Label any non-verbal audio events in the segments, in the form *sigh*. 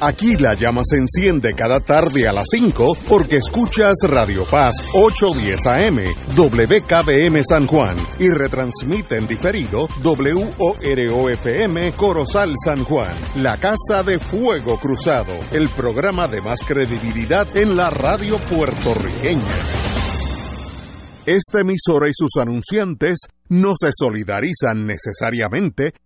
Aquí la llama se enciende cada tarde a las 5 porque escuchas Radio Paz 810 AM, WKBM San Juan y retransmite en diferido WOROFM Corozal San Juan, la Casa de Fuego Cruzado, el programa de más credibilidad en la radio puertorriqueña. Esta emisora y sus anunciantes no se solidarizan necesariamente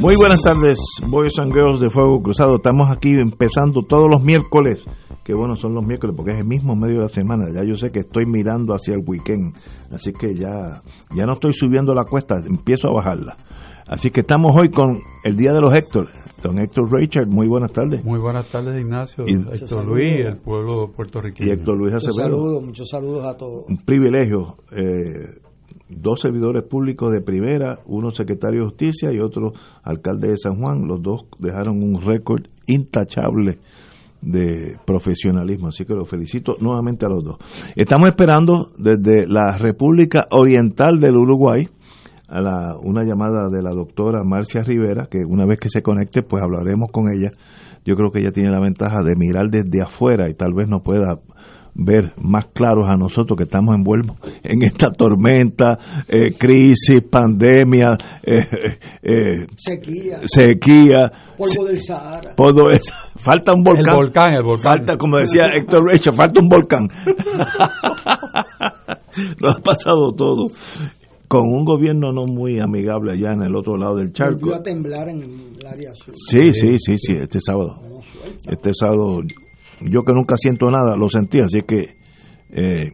Muy buenas tardes, Boys and Girls de Fuego Cruzado. Estamos aquí empezando todos los miércoles. Que bueno, son los miércoles porque es el mismo medio de la semana. Ya yo sé que estoy mirando hacia el weekend. Así que ya, ya no estoy subiendo la cuesta, empiezo a bajarla. Así que estamos hoy con el Día de los Héctor. Don Héctor Richard, muy buenas tardes. Muy buenas tardes, Ignacio. Y- Héctor Luis, el pueblo puertorriqueño. Y Héctor Luis Muchos Acevedo. saludos, muchos saludos a todos. Un privilegio. eh, dos servidores públicos de primera, uno secretario de justicia y otro alcalde de San Juan. Los dos dejaron un récord intachable de profesionalismo. Así que los felicito nuevamente a los dos. Estamos esperando desde la República Oriental del Uruguay a la, una llamada de la doctora Marcia Rivera, que una vez que se conecte, pues hablaremos con ella. Yo creo que ella tiene la ventaja de mirar desde afuera y tal vez nos pueda ver más claros a nosotros que estamos envueltos en esta tormenta, eh, crisis, pandemia, eh, eh, Sequía, sequía, polvo del Sahara. eso. *laughs* Falta un volcán. El volcán, el volcán. Falta, como decía Héctor Richard, falta un volcán. *laughs* Nos ha pasado todo. Con un gobierno no muy amigable allá en el otro lado del charco. Volvió a temblar en el área sur. Sí, sí, sí, sí, este sábado. Este sábado, yo que nunca siento nada, lo sentí, así que eh,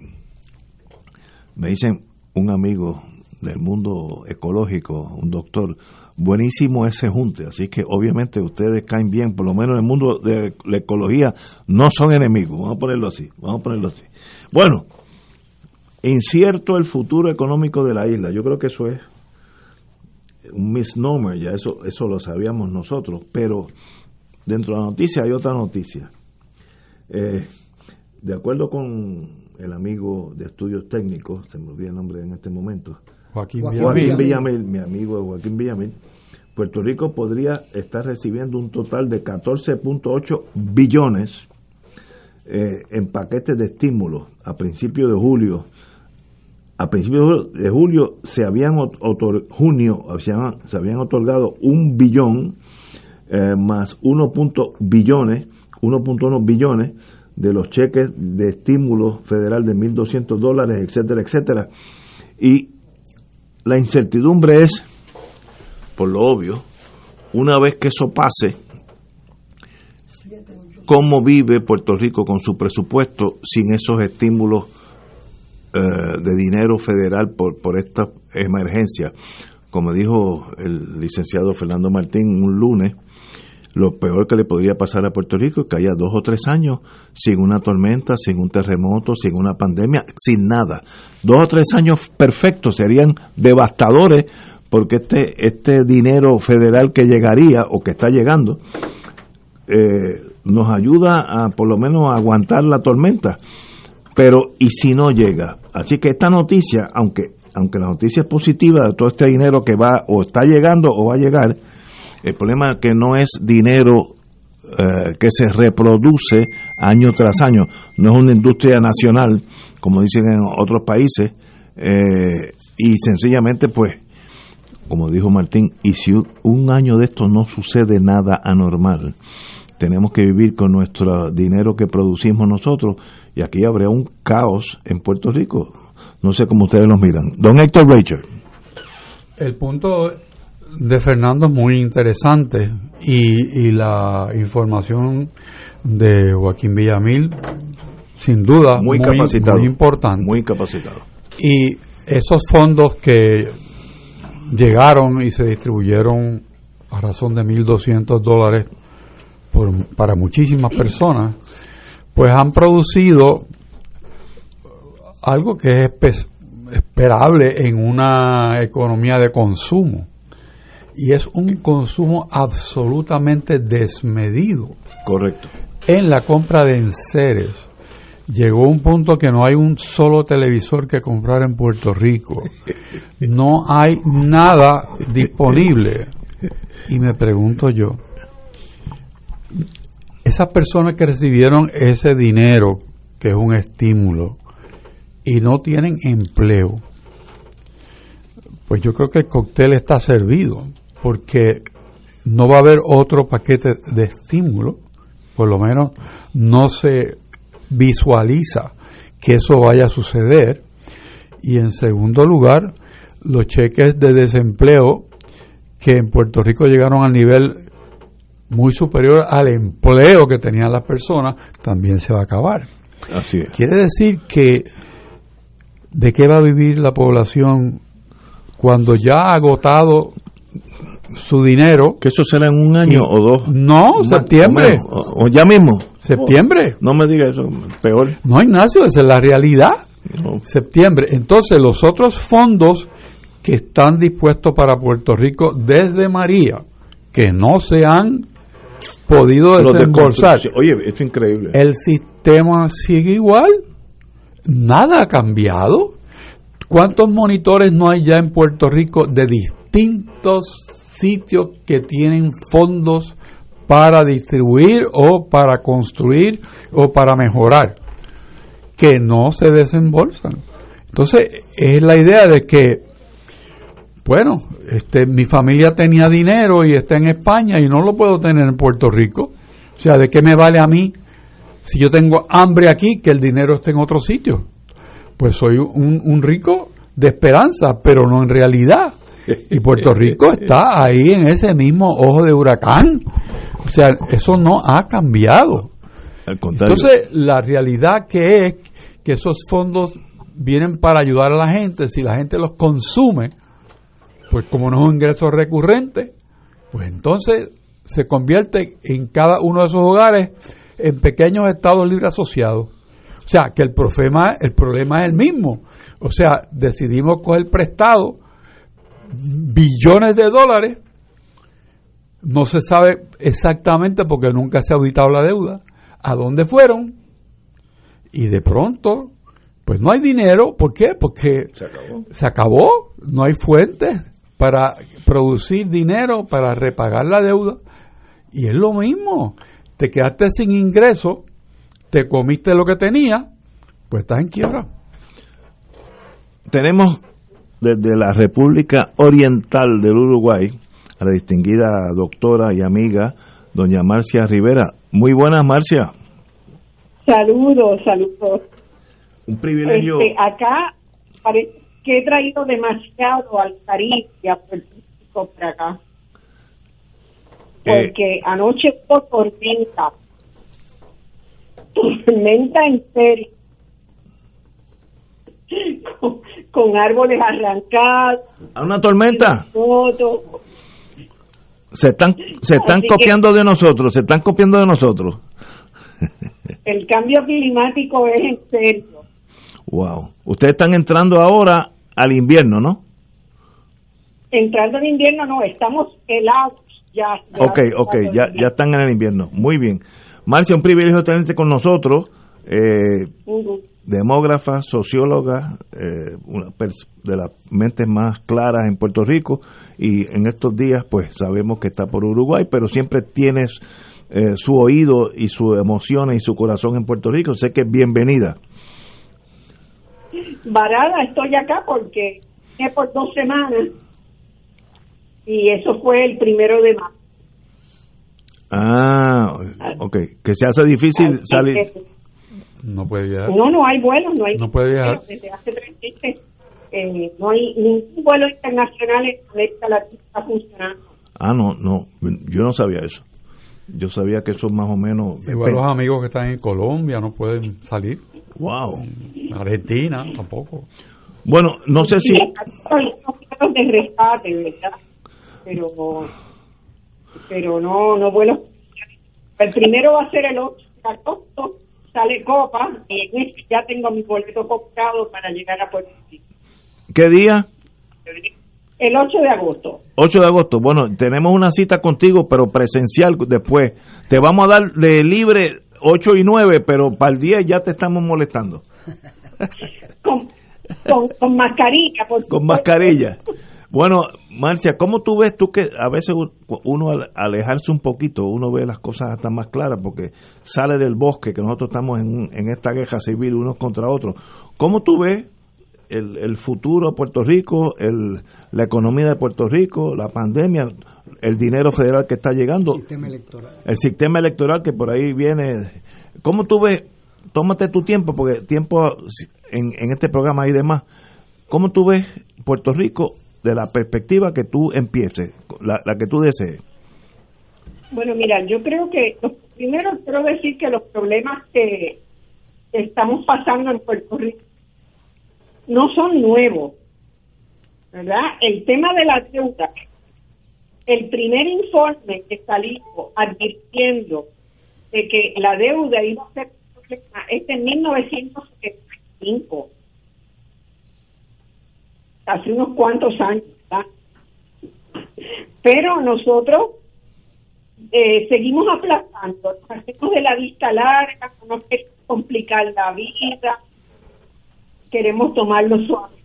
me dicen un amigo del mundo ecológico, un doctor, buenísimo ese junte, así que obviamente ustedes caen bien, por lo menos en el mundo de la ecología no son enemigos, vamos a ponerlo así, vamos a ponerlo así. Bueno, incierto el futuro económico de la isla, yo creo que eso es un misnomer, ya eso, eso lo sabíamos nosotros, pero dentro de la noticia hay otra noticia. Eh, de acuerdo con el amigo de estudios técnicos, se me olvida el nombre en este momento, Joaquín Joaquín Villamil. Joaquín Villamil. Villamil, mi amigo Joaquín Villamil, Puerto Rico podría estar recibiendo un total de 14.8 billones eh, en paquetes de estímulos a principios de julio. A principios de julio se habían otor- junio se habían, se habían otorgado un billón eh, más 1. punto billones, 1.1 billones de los cheques de estímulo federal de 1.200 dólares, etcétera, etcétera. Y la incertidumbre es, por lo obvio, una vez que eso pase, cómo vive Puerto Rico con su presupuesto sin esos estímulos eh, de dinero federal por, por esta emergencia. Como dijo el licenciado Fernando Martín un lunes, lo peor que le podría pasar a Puerto Rico es que haya dos o tres años sin una tormenta, sin un terremoto, sin una pandemia, sin nada. Dos o tres años perfectos serían devastadores porque este, este dinero federal que llegaría o que está llegando eh, nos ayuda a por lo menos a aguantar la tormenta. Pero ¿y si no llega? Así que esta noticia, aunque aunque la noticia es positiva de todo este dinero que va o está llegando o va a llegar, el problema que no es dinero eh, que se reproduce año tras año, no es una industria nacional, como dicen en otros países, eh, y sencillamente pues, como dijo Martín, y si un año de esto no sucede nada anormal, tenemos que vivir con nuestro dinero que producimos nosotros, y aquí habría un caos en Puerto Rico. No sé cómo ustedes lo miran. Don Héctor Richard. El punto de Fernando es muy interesante y, y la información de Joaquín Villamil, sin duda, Muy capacitado. muy importante. Muy capacitado. Y esos fondos que llegaron y se distribuyeron a razón de 1.200 dólares por- para muchísimas personas, pues han producido algo que es espe- esperable en una economía de consumo. Y es un consumo absolutamente desmedido Correcto. en la compra de enseres. Llegó un punto que no hay un solo televisor que comprar en Puerto Rico. No hay nada disponible. Y me pregunto yo, esas personas que recibieron ese dinero, que es un estímulo, y no tienen empleo, pues yo creo que el cóctel está servido, porque no va a haber otro paquete de estímulo, por lo menos no se visualiza que eso vaya a suceder. Y en segundo lugar, los cheques de desempleo que en Puerto Rico llegaron al nivel muy superior al empleo que tenían las personas, también se va a acabar. Así es. Quiere decir que de qué va a vivir la población cuando ya ha agotado su dinero. Que eso será en un año Y- o dos. No, septiembre. O, menos, o- o ya mismo. Septiembre. No me diga eso, peor. No, Ignacio, esa es la realidad. No. Septiembre. Entonces, los otros fondos que están dispuestos para Puerto Rico desde María, que no se han podido desembolsar. Oye, esto es increíble. el sistema sigue igual. Nada ha cambiado. ¿Cuántos monitores no hay ya en Puerto Rico de distintos sitios que tienen fondos para distribuir o para construir o para mejorar que no se desembolsan? Entonces, es la idea de que, bueno, este, mi familia tenía dinero y está en España y no lo puedo tener en Puerto Rico. O sea, ¿de qué me vale a mí si yo tengo hambre aquí que el dinero esté en otro sitio? Pues soy un, un rico de esperanza, pero no en realidad. Y Puerto Rico *laughs* está ahí en ese mismo ojo de huracán. O sea, eso no ha cambiado. Al contrario. Entonces, la realidad que es que esos fondos vienen para ayudar a la gente, si la gente los consume, pues como no es un ingreso recurrente, pues entonces se convierte en cada uno de esos hogares en pequeños estados libres asociados. O sea, que el problema, el problema es el mismo. O sea, decidimos coger prestado billones de dólares, no se sabe exactamente porque nunca se ha auditado la deuda, a dónde fueron, y de pronto, pues no hay dinero, ¿por qué? Porque se acabó. se acabó, no hay fuentes para producir dinero, para repagar la deuda, y es lo mismo, te quedaste sin ingreso, te comiste lo que tenía, pues estás en quiebra. Tenemos desde la República Oriental del Uruguay a la distinguida doctora y amiga doña Marcia Rivera. Muy buenas, Marcia. Saludos, saludos. Un privilegio. Este, acá parece que he traído demasiado al Caribe y a Puerto por acá. Eh. Porque anoche fue tormenta. Tormenta en serio. Con, con árboles arrancados, ¿A una tormenta? Se están, se están Así que- copiando de nosotros, se están copiando de nosotros. *laughs* El cambio climático es en serio. Wow. Ustedes están entrando ahora al invierno, ¿no? Entrando en invierno, no, estamos helados ya. ya Ok, ok, ya, ya están en el invierno. Muy bien. Marcia, un privilegio tenerte con nosotros. Eh, demógrafa, socióloga, eh, una de las mentes más claras en Puerto Rico y en estos días pues sabemos que está por Uruguay, pero siempre tienes eh, su oído y sus emociones y su corazón en Puerto Rico, sé que es bienvenida. varada estoy acá porque vine por dos semanas y eso fue el primero de marzo. Ah, ok, que se hace difícil Así salir. que, No puede viajar. no, no hay vuelos, no hay No puede viajar. Desde hace tres meses eh, no hay ningún vuelo internacional en América Latina está funcionando. Ah, no, no, yo no sabía eso. Yo sabía que eso más o menos... Igual los amigos que están en Colombia no pueden salir. Wow. Argentina tampoco. Bueno, no sé si... Unos vuelos de rescate, ¿verdad? Pero, pero no, no vuelos El primero va a ser el 8 de agosto, sale Copa, y en este ya tengo mi boleto comprado para llegar a Puerto Rico. ¿Qué día? El 8 de agosto. 8 de agosto. Bueno, tenemos una cita contigo, pero presencial después. Te vamos a dar de libre 8 y 9, pero para el 10 ya te estamos molestando. Con, con, con mascarilla, por Con mascarilla. Bueno, Marcia, ¿cómo tú ves tú que a veces uno al alejarse un poquito, uno ve las cosas hasta más claras porque sale del bosque, que nosotros estamos en, en esta guerra civil unos contra otros? ¿Cómo tú ves el, el futuro de Puerto Rico, el, la economía de Puerto Rico, la pandemia, el dinero federal que está llegando, Sistema electoral. el sistema electoral que por ahí viene? ¿Cómo tú ves? Tómate tu tiempo, porque tiempo en, en este programa y demás. ¿Cómo tú ves Puerto Rico de la perspectiva que tú empieces, la, la que tú desees? Bueno, mira, yo creo que primero quiero decir que los problemas que estamos pasando en Puerto Rico no son nuevos, ¿verdad? El tema de la deuda, el primer informe que salió advirtiendo de que la deuda iba a ser es de 1975, hace unos cuantos años. Pero nosotros eh, seguimos aplazando, hacemos de la vista larga, no queremos complicar la vida, queremos tomarlo suave.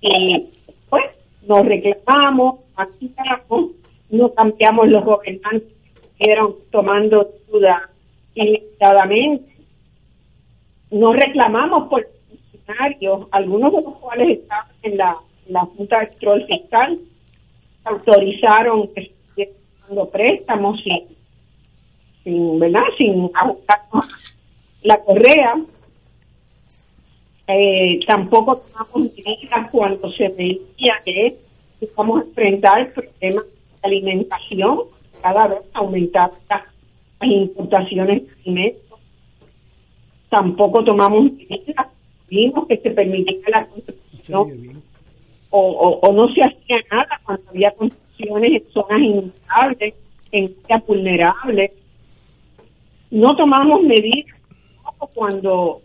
Y pues nos reclamamos, activamos, no cambiamos los gobernantes que estuvieron tomando duda ilimitadamente. No reclamamos por funcionarios, algunos de los cuales estaban en la, en la Junta de Control Fiscal, autorizaron que se dando préstamos sin, sin, ¿verdad? Sin ajustarnos la correa. Eh, tampoco tomamos medidas cuando se veía que íbamos a enfrentar problemas de alimentación, cada vez aumentaban las, las importaciones de alimentos. Tampoco tomamos medidas, vimos que se permitía la construcción o, o, o no se hacía nada cuando había construcciones en zonas inundables, en áreas vulnerables. No tomamos medidas cuando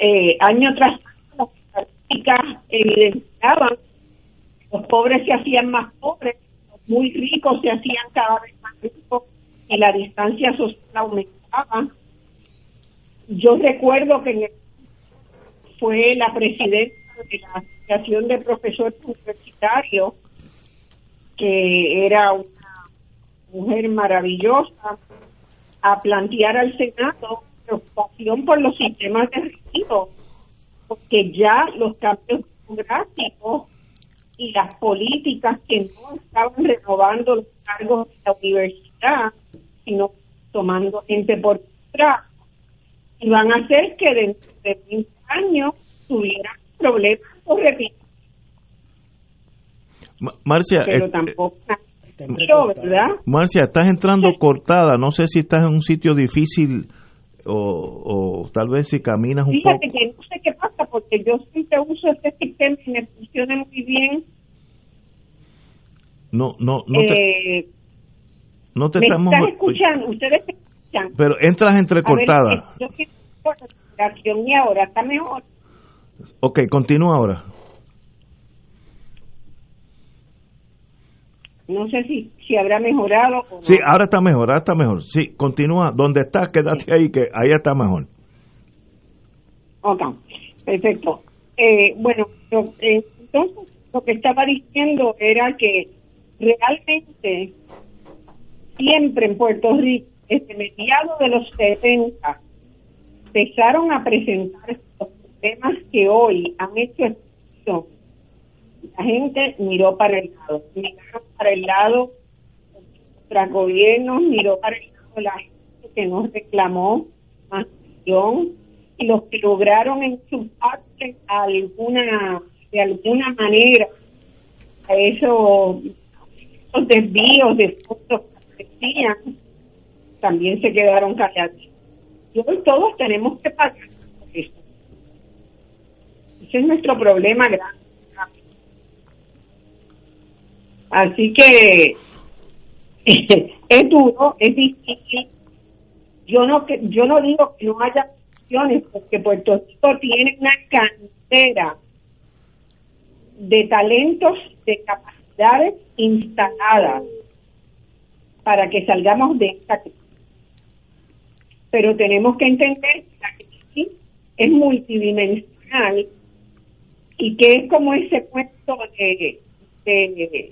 eh, año tras año las estadísticas evidenciaban que los pobres se hacían más pobres, los muy ricos se hacían cada vez más ricos y la distancia social aumentaba. Yo recuerdo que en el fue la presidenta de la Asociación de Profesores Universitarios, que era una mujer maravillosa, a plantear al Senado preocupación por los sistemas de retiro, porque ya los cambios demográficos y las políticas que no estaban renovando los cargos de la universidad, sino tomando gente por detrás, y van a hacer que dentro de 20 años tuvieran problemas por repito, Ma- Marcia, pero eh, tampoco mucho, entrecortado. ¿verdad? Marcia, estás entrando cortada, no sé si estás en un sitio difícil o, o tal vez si caminas un Fíjate poco. que no sé qué pasa, porque yo siempre uso este sistema y me funciona muy bien. No, no, no te, eh, no te me estamos... están escuchando, ustedes me escuchan. Pero entras A ver, entrecortada. eh, yo por la respiración y ahora está mejor. Ok, continúa ahora. No sé si, si habrá mejorado o no. Sí, ahora está mejor, ahora está mejor. Sí, continúa. Donde estás, quédate ahí, que ahí está mejor. Ok, perfecto. Eh, bueno, eh, entonces lo que estaba diciendo era que realmente siempre en Puerto Rico, desde mediados de los 70, empezaron a presentar los problemas que hoy han hecho excepción. La gente miró para el lado, miraron para el lado tras gobiernos, miró para el lado la gente que nos reclamó más y los que lograron enchufarse alguna de alguna manera a esos, esos desvíos de fondos que decían también se quedaron callados. Hoy todos tenemos que pagar eso. Ese es nuestro problema grande. Así que *laughs* es duro, es difícil. Yo no yo no digo que no haya opciones, porque Puerto Rico tiene una cantera de talentos, de capacidades instaladas para que salgamos de esta crisis. Pero tenemos que entender que la crisis es multidimensional y que es como ese cuento de,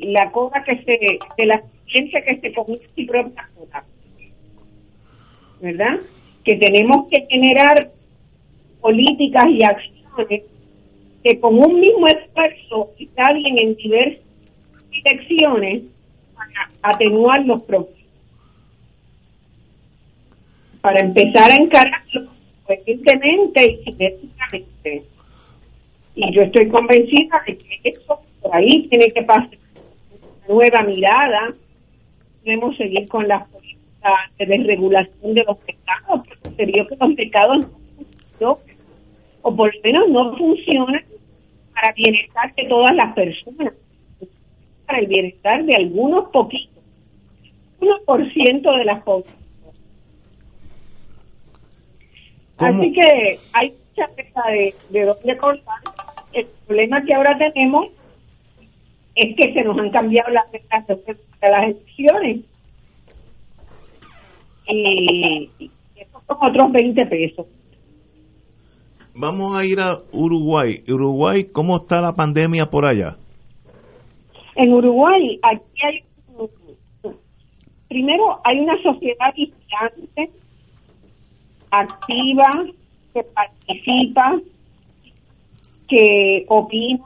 la cosa que se, de la ciencia que se comienza y propia cola. ¿Verdad? Que tenemos que generar políticas y acciones que con un mismo esfuerzo bien en diversas direcciones para atenuar los problemas. Para empezar a encararlo evidentemente y simétricamente. Y yo estoy convencida de que eso por ahí tiene que pasar una nueva mirada. Debemos seguir con las políticas de desregulación de los mercados, porque se vio que los mercados no funcionan, o por lo menos no funcionan para bienestar de todas las personas, para el bienestar de algunos poquitos, 1% de las poblaciones. Así que hay mucha pesa de, de dónde cortar. El problema que ahora tenemos es que se nos han cambiado las reglas de las elecciones. Y, y esos son otros 20 pesos. Vamos a ir a Uruguay. Uruguay, ¿cómo está la pandemia por allá? En Uruguay, aquí hay. Primero, hay una sociedad vigilante, activa, que participa, que opina,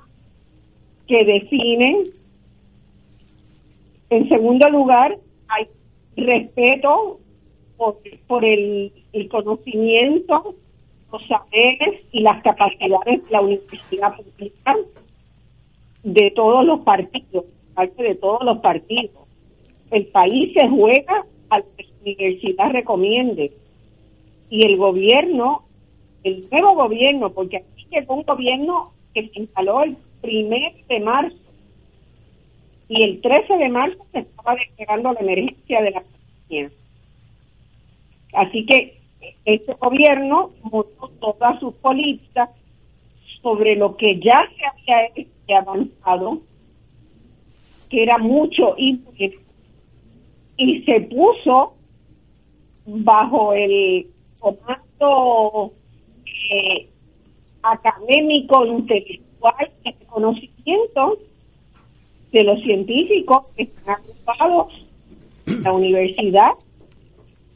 que define. En segundo lugar, hay respeto por, el, conocimiento los saberes y las capacidades de la universidad pública de todos los partidos, parte de todos los partidos. El país se juega a que la universidad recomiende. Y el gobierno, el nuevo gobierno, porque aquí llegó un gobierno que se instaló el primer de marzo y el 13 de marzo se estaba despegando la emergencia de la pandemia. Así que este gobierno montó todas sus políticas sobre lo que ya se había avanzado, que era mucho y, y se puso bajo el comando eh, académico, intelectual de conocimiento de los científicos que están ocupados en la universidad,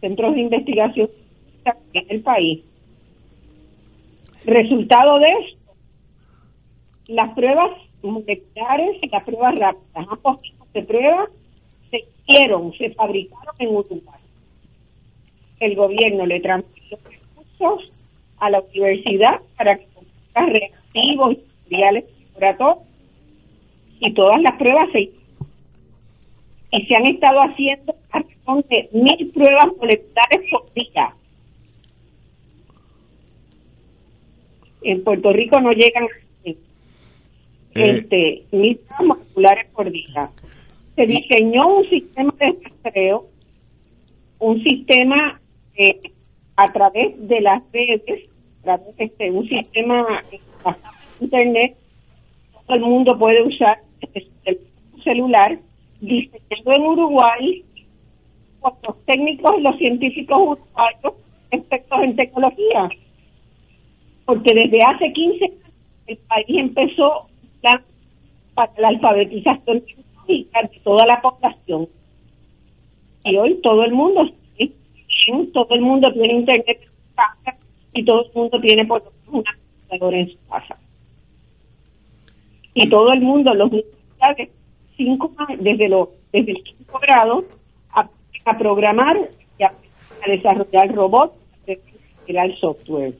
centros de investigación en el país. Resultado de esto, las pruebas moleculares y las pruebas rápidas, ambos tipos de pruebas se hicieron, se fabricaron en Uruguay. El gobierno le transfirió recursos a la universidad para que ponga reactivos y materiales laboratorios y todas las pruebas se hicieron. Y se han estado haciendo de mil pruebas moleculares por día en Puerto Rico no llegan eh. este, mil moleculares por día. Se diseñó un sistema de rastreo, un sistema a través de las redes, a través de este, un sistema internet, todo el mundo puede usar el celular, diseñado en Uruguay por los técnicos y los científicos uruguayos expertos en tecnología porque desde hace 15 años el país empezó la, la alfabetización de toda la población. Y hoy todo el mundo, todo el mundo tiene internet en su casa y todo el mundo tiene por lo menos una computadora en su casa. Y todo el mundo, los cinco desde lo, desde el quinto grado a, a programar y a, desarrollar robots, a crear software.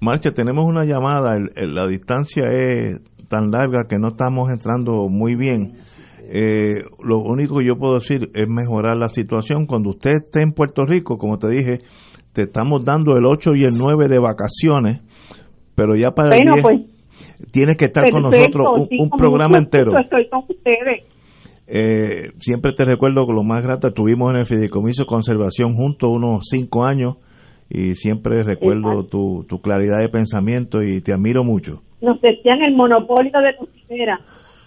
Marcha, tenemos una llamada, la distancia es tan larga que no estamos entrando muy bien. Eh, lo único que yo puedo decir es mejorar la situación. Cuando usted esté en Puerto Rico, como te dije, te estamos dando el 8 y el 9 de vacaciones, pero ya para el 10 pues, tienes que estar con nosotros un, programa entero. Estoy con ustedes. Eh, siempre te recuerdo que lo más grato, estuvimos en el Fideicomiso de Conservación juntos unos cinco años y siempre recuerdo tu, tu claridad de pensamiento y te admiro mucho. Nos decían el monopolio de cocina.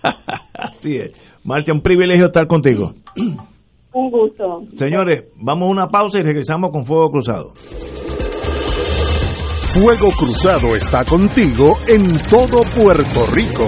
*laughs* Así es. Marcia, un privilegio estar contigo. Un gusto. Señores, vamos a una pausa y regresamos con Fuego Cruzado. Fuego Cruzado está contigo en todo Puerto Rico.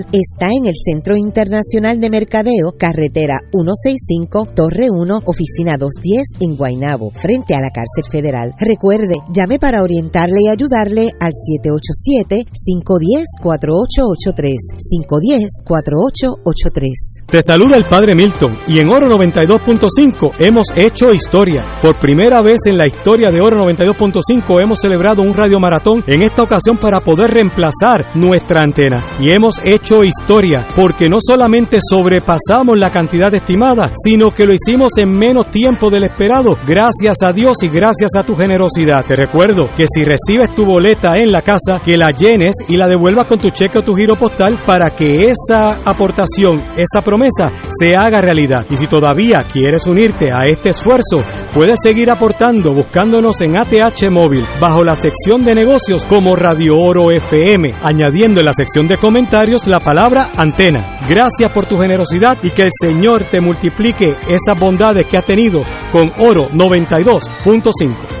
está en el Centro Internacional de Mercadeo, carretera 165, Torre 1, oficina 210 en Guaynabo, frente a la cárcel federal. Recuerde, llame para orientarle y ayudarle al 787-510-4883, 510-4883. Te saluda el Padre Milton y en Oro 92.5 hemos hecho historia. Por primera vez en la historia de Oro 92.5 hemos celebrado un radio maratón en esta ocasión para poder reemplazar nuestra antena. Y hemos hecho historia, porque no solamente sobrepasamos la cantidad estimada, sino que lo hicimos en menos tiempo del esperado, gracias a Dios y gracias a tu generosidad. Te recuerdo que si recibes tu boleta en la casa, que la llenes y la devuelvas con tu cheque o tu giro postal para que esa aportación, esa promesa, se haga realidad. Y si todavía quieres unirte a este esfuerzo, puedes seguir aportando buscándonos en ATH Móvil, bajo la sección de negocios como Radio Oro FM, añadiendo en la sección de comentarios la palabra antena. Gracias por tu generosidad y que el Señor te multiplique esas bondades que ha tenido con Oro 92.5.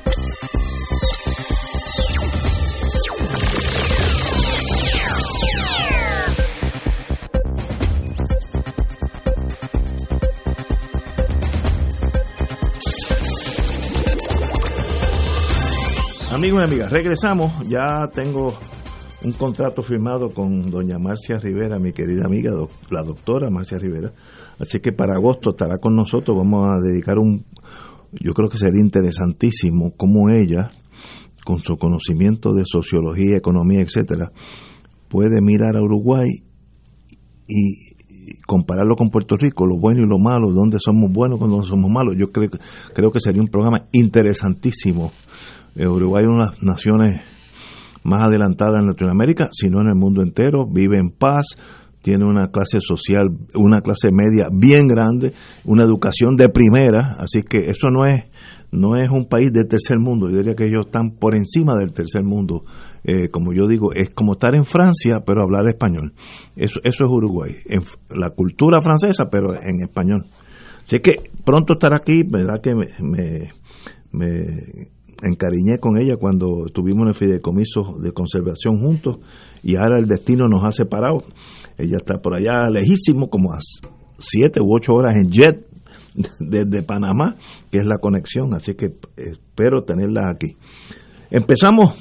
Amigos y amigas, regresamos. Ya tengo un contrato firmado con doña Marcia Rivera, mi querida amiga, la doctora Marcia Rivera. Así que para agosto estará con nosotros. Vamos a dedicar un, yo creo que sería interesantísimo cómo ella, con su conocimiento de sociología, economía, etcétera, puede mirar a Uruguay y compararlo con Puerto Rico, lo bueno y lo malo, dónde somos buenos, cuando somos malos. Yo creo, creo que sería un programa interesantísimo Uruguay es una de las naciones más adelantadas en Latinoamérica, sino en el mundo entero, vive en paz, tiene una clase social, una clase media bien grande, una educación de primera, así que eso no es no es un país del tercer mundo, yo diría que ellos están por encima del tercer mundo, eh, como yo digo, es como estar en Francia pero hablar español, eso, eso es Uruguay, en la cultura francesa pero en español. Así que pronto estar aquí, verdad que me, me encariñé con ella cuando tuvimos el fideicomiso de conservación juntos y ahora el destino nos ha separado. Ella está por allá lejísimo, como a siete u ocho horas en jet *laughs* desde Panamá, que es la conexión, así que espero tenerla aquí. Empezamos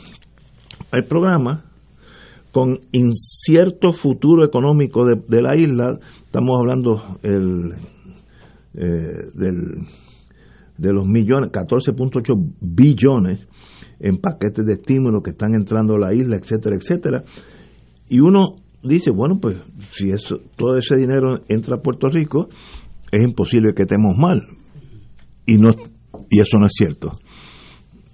hay programas con incierto futuro económico de, la isla. Estamos hablando el, eh, del, de los millones, 14.8 billones en paquetes de estímulo que están entrando a la isla, etcétera, etcétera. Y uno dice, bueno, pues si eso, todo ese dinero entra a Puerto Rico, es imposible que estemos mal. Y, no, y eso no es cierto.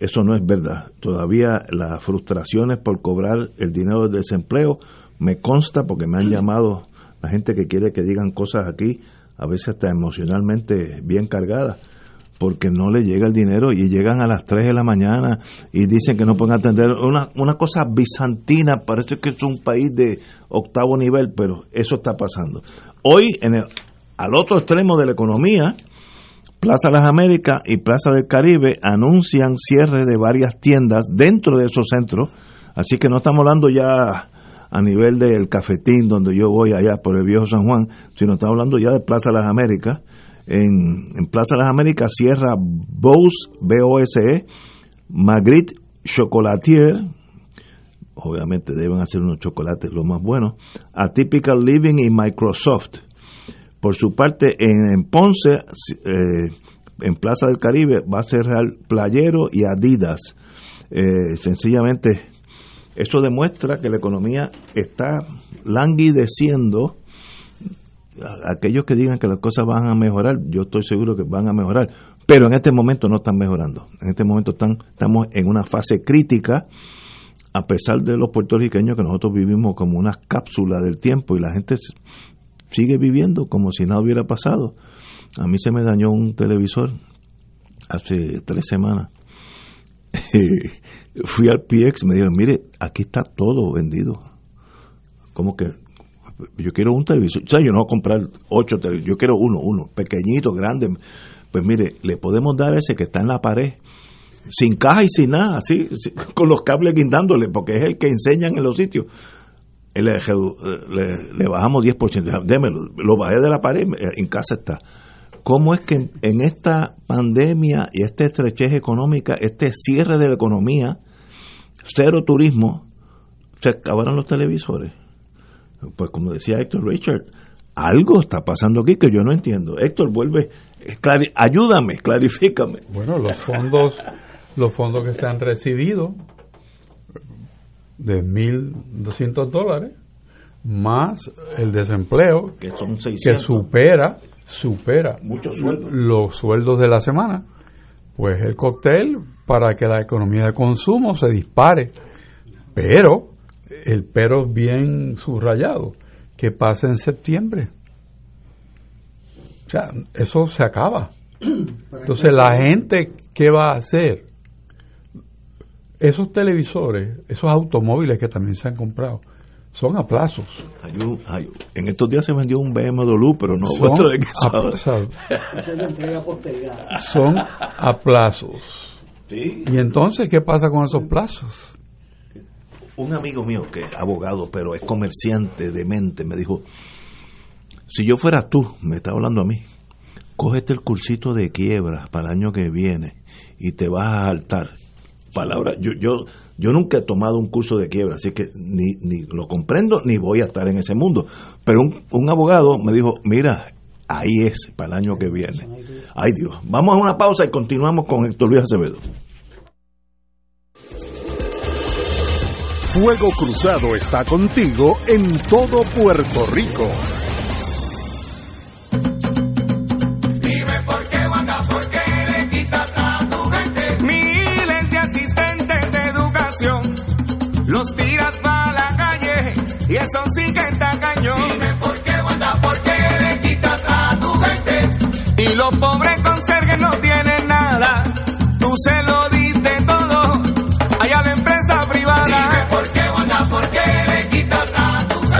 Eso no es verdad. Todavía las frustraciones por cobrar el dinero del desempleo me consta porque me han llamado la gente que quiere que digan cosas aquí, a veces hasta emocionalmente bien cargadas, porque no le llega el dinero y llegan a las 3 de la mañana y dicen que no pueden atender. Una, una cosa bizantina, parece que es un país de octavo nivel, pero eso está pasando. Hoy, en el, al otro extremo de la economía, Plaza Las Américas y Plaza del Caribe anuncian cierre de varias tiendas dentro de esos centros, así que no estamos hablando ya a nivel del cafetín donde yo voy allá por el viejo San Juan, sino estamos hablando ya de Plaza Las Américas. En, Plaza Las Américas cierra Bose, B-O-S-E, Magritte Chocolatier, obviamente deben hacer unos chocolates lo más buenos, Atypical Living y Microsoft. Por su parte, en, Ponce, eh, en Plaza del Caribe, va a cerrar Playero y Adidas. Eh, sencillamente, eso demuestra que la economía está languideciendo. Aquellos que digan que las cosas van a mejorar, yo estoy seguro que van a mejorar, pero en este momento no están mejorando. En este momento están, estamos en una fase crítica, a pesar de los puertorriqueños que nosotros vivimos como una cápsula del tiempo y la gente sigue viviendo como si nada hubiera pasado. A mí se me dañó un televisor hace tres semanas. *laughs* Fui al PX, me dijeron, mire, aquí está todo vendido. Como que yo quiero un televisor. O sea, yo no voy a comprar ocho televisores, yo quiero uno, uno, pequeñito, grande. Pues mire, le podemos dar ese que está en la pared, sin caja y sin nada, así, *laughs* con los cables guindándole, porque es el que enseñan en los sitios le, le, bajamos 10%, démelo, lo bajé de la pared, en casa está. ¿Cómo es que en, esta pandemia y esta estrechez económica, este cierre de la economía, cero turismo, se acabaron los televisores? Pues como decía Héctor Richard, algo está pasando aquí que yo no entiendo. Héctor, vuelve, ayúdame, clarifícame. Bueno, los fondos, los fondos que se han recibido de 1.200 dólares, más el desempleo que, son que supera, supera los sueldos de la semana. Pues el cóctel para que la economía de consumo se dispare. Pero, el pero bien subrayado, que pasa en septiembre. O sea, eso se acaba. *clears throat* Entonces, la gente, ¿qué va a hacer? esos televisores, esos automóviles que también se han comprado, son a plazos. en estos días se vendió un BMW, pero no son de *laughs* son a plazos. Y entonces, ¿qué pasa con esos plazos? Un amigo mío que es abogado, pero es comerciante de mente, me dijo, si yo fuera tú, me está hablando a mí, cógete el cursito de quiebra para el año que viene y te vas a saltar palabras. Yo, yo, yo nunca he tomado un curso de quiebra, así que ni, ni lo comprendo ni voy a estar en ese mundo. Pero un, un abogado me dijo, mira, ahí es para el año que viene. Ay Dios, vamos a una pausa y continuamos con Héctor Luis Acevedo. Fuego Cruzado está contigo en todo Puerto Rico. eso sí que está cañón. Dime por qué, Wanda, por qué le quitas a tu gente. Y los pobres conserjes no tienen nada. Tú se lo diste todo allá a la empresa privada. Dime por qué, Wanda, por qué le quitas a tu gente.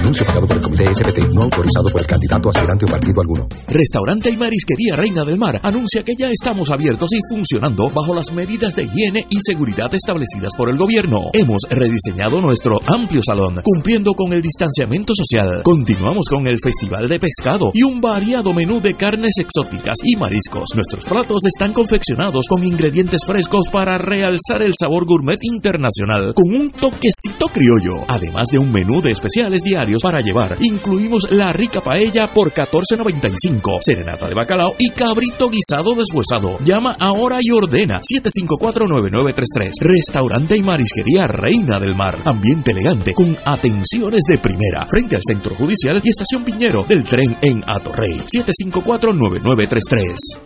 Anuncio pagado por el Comité SPT, no autorizado por el candidato aspirante o partido alguno. Restaurante y Marisquería Reina del Mar anuncia que ya estamos abiertos y funcionando bajo las medidas de higiene y seguridad establecidas por el gobierno. Hemos rediseñado nuestro amplio salón, cumpliendo con el distanciamiento social. Continuamos con el Festival de Pescado y un variado menú de carnes exóticas y mariscos. Nuestros platos están confeccionados con ingredientes frescos para realzar el sabor gourmet internacional con un toquecito criollo. Además de un menú de especiales diarios para llevar, incluimos la rica paella por 14.95, serenata de bacalao y cabrito guisado deshuesado. Llama ahora y ordena 754-9933. Restaurante y marisquería Reina del Mar. Ambiente elegante con atenciones de primera. Frente al Centro Judicial y Estación Piñero del tren en Atorrey. 754-9933.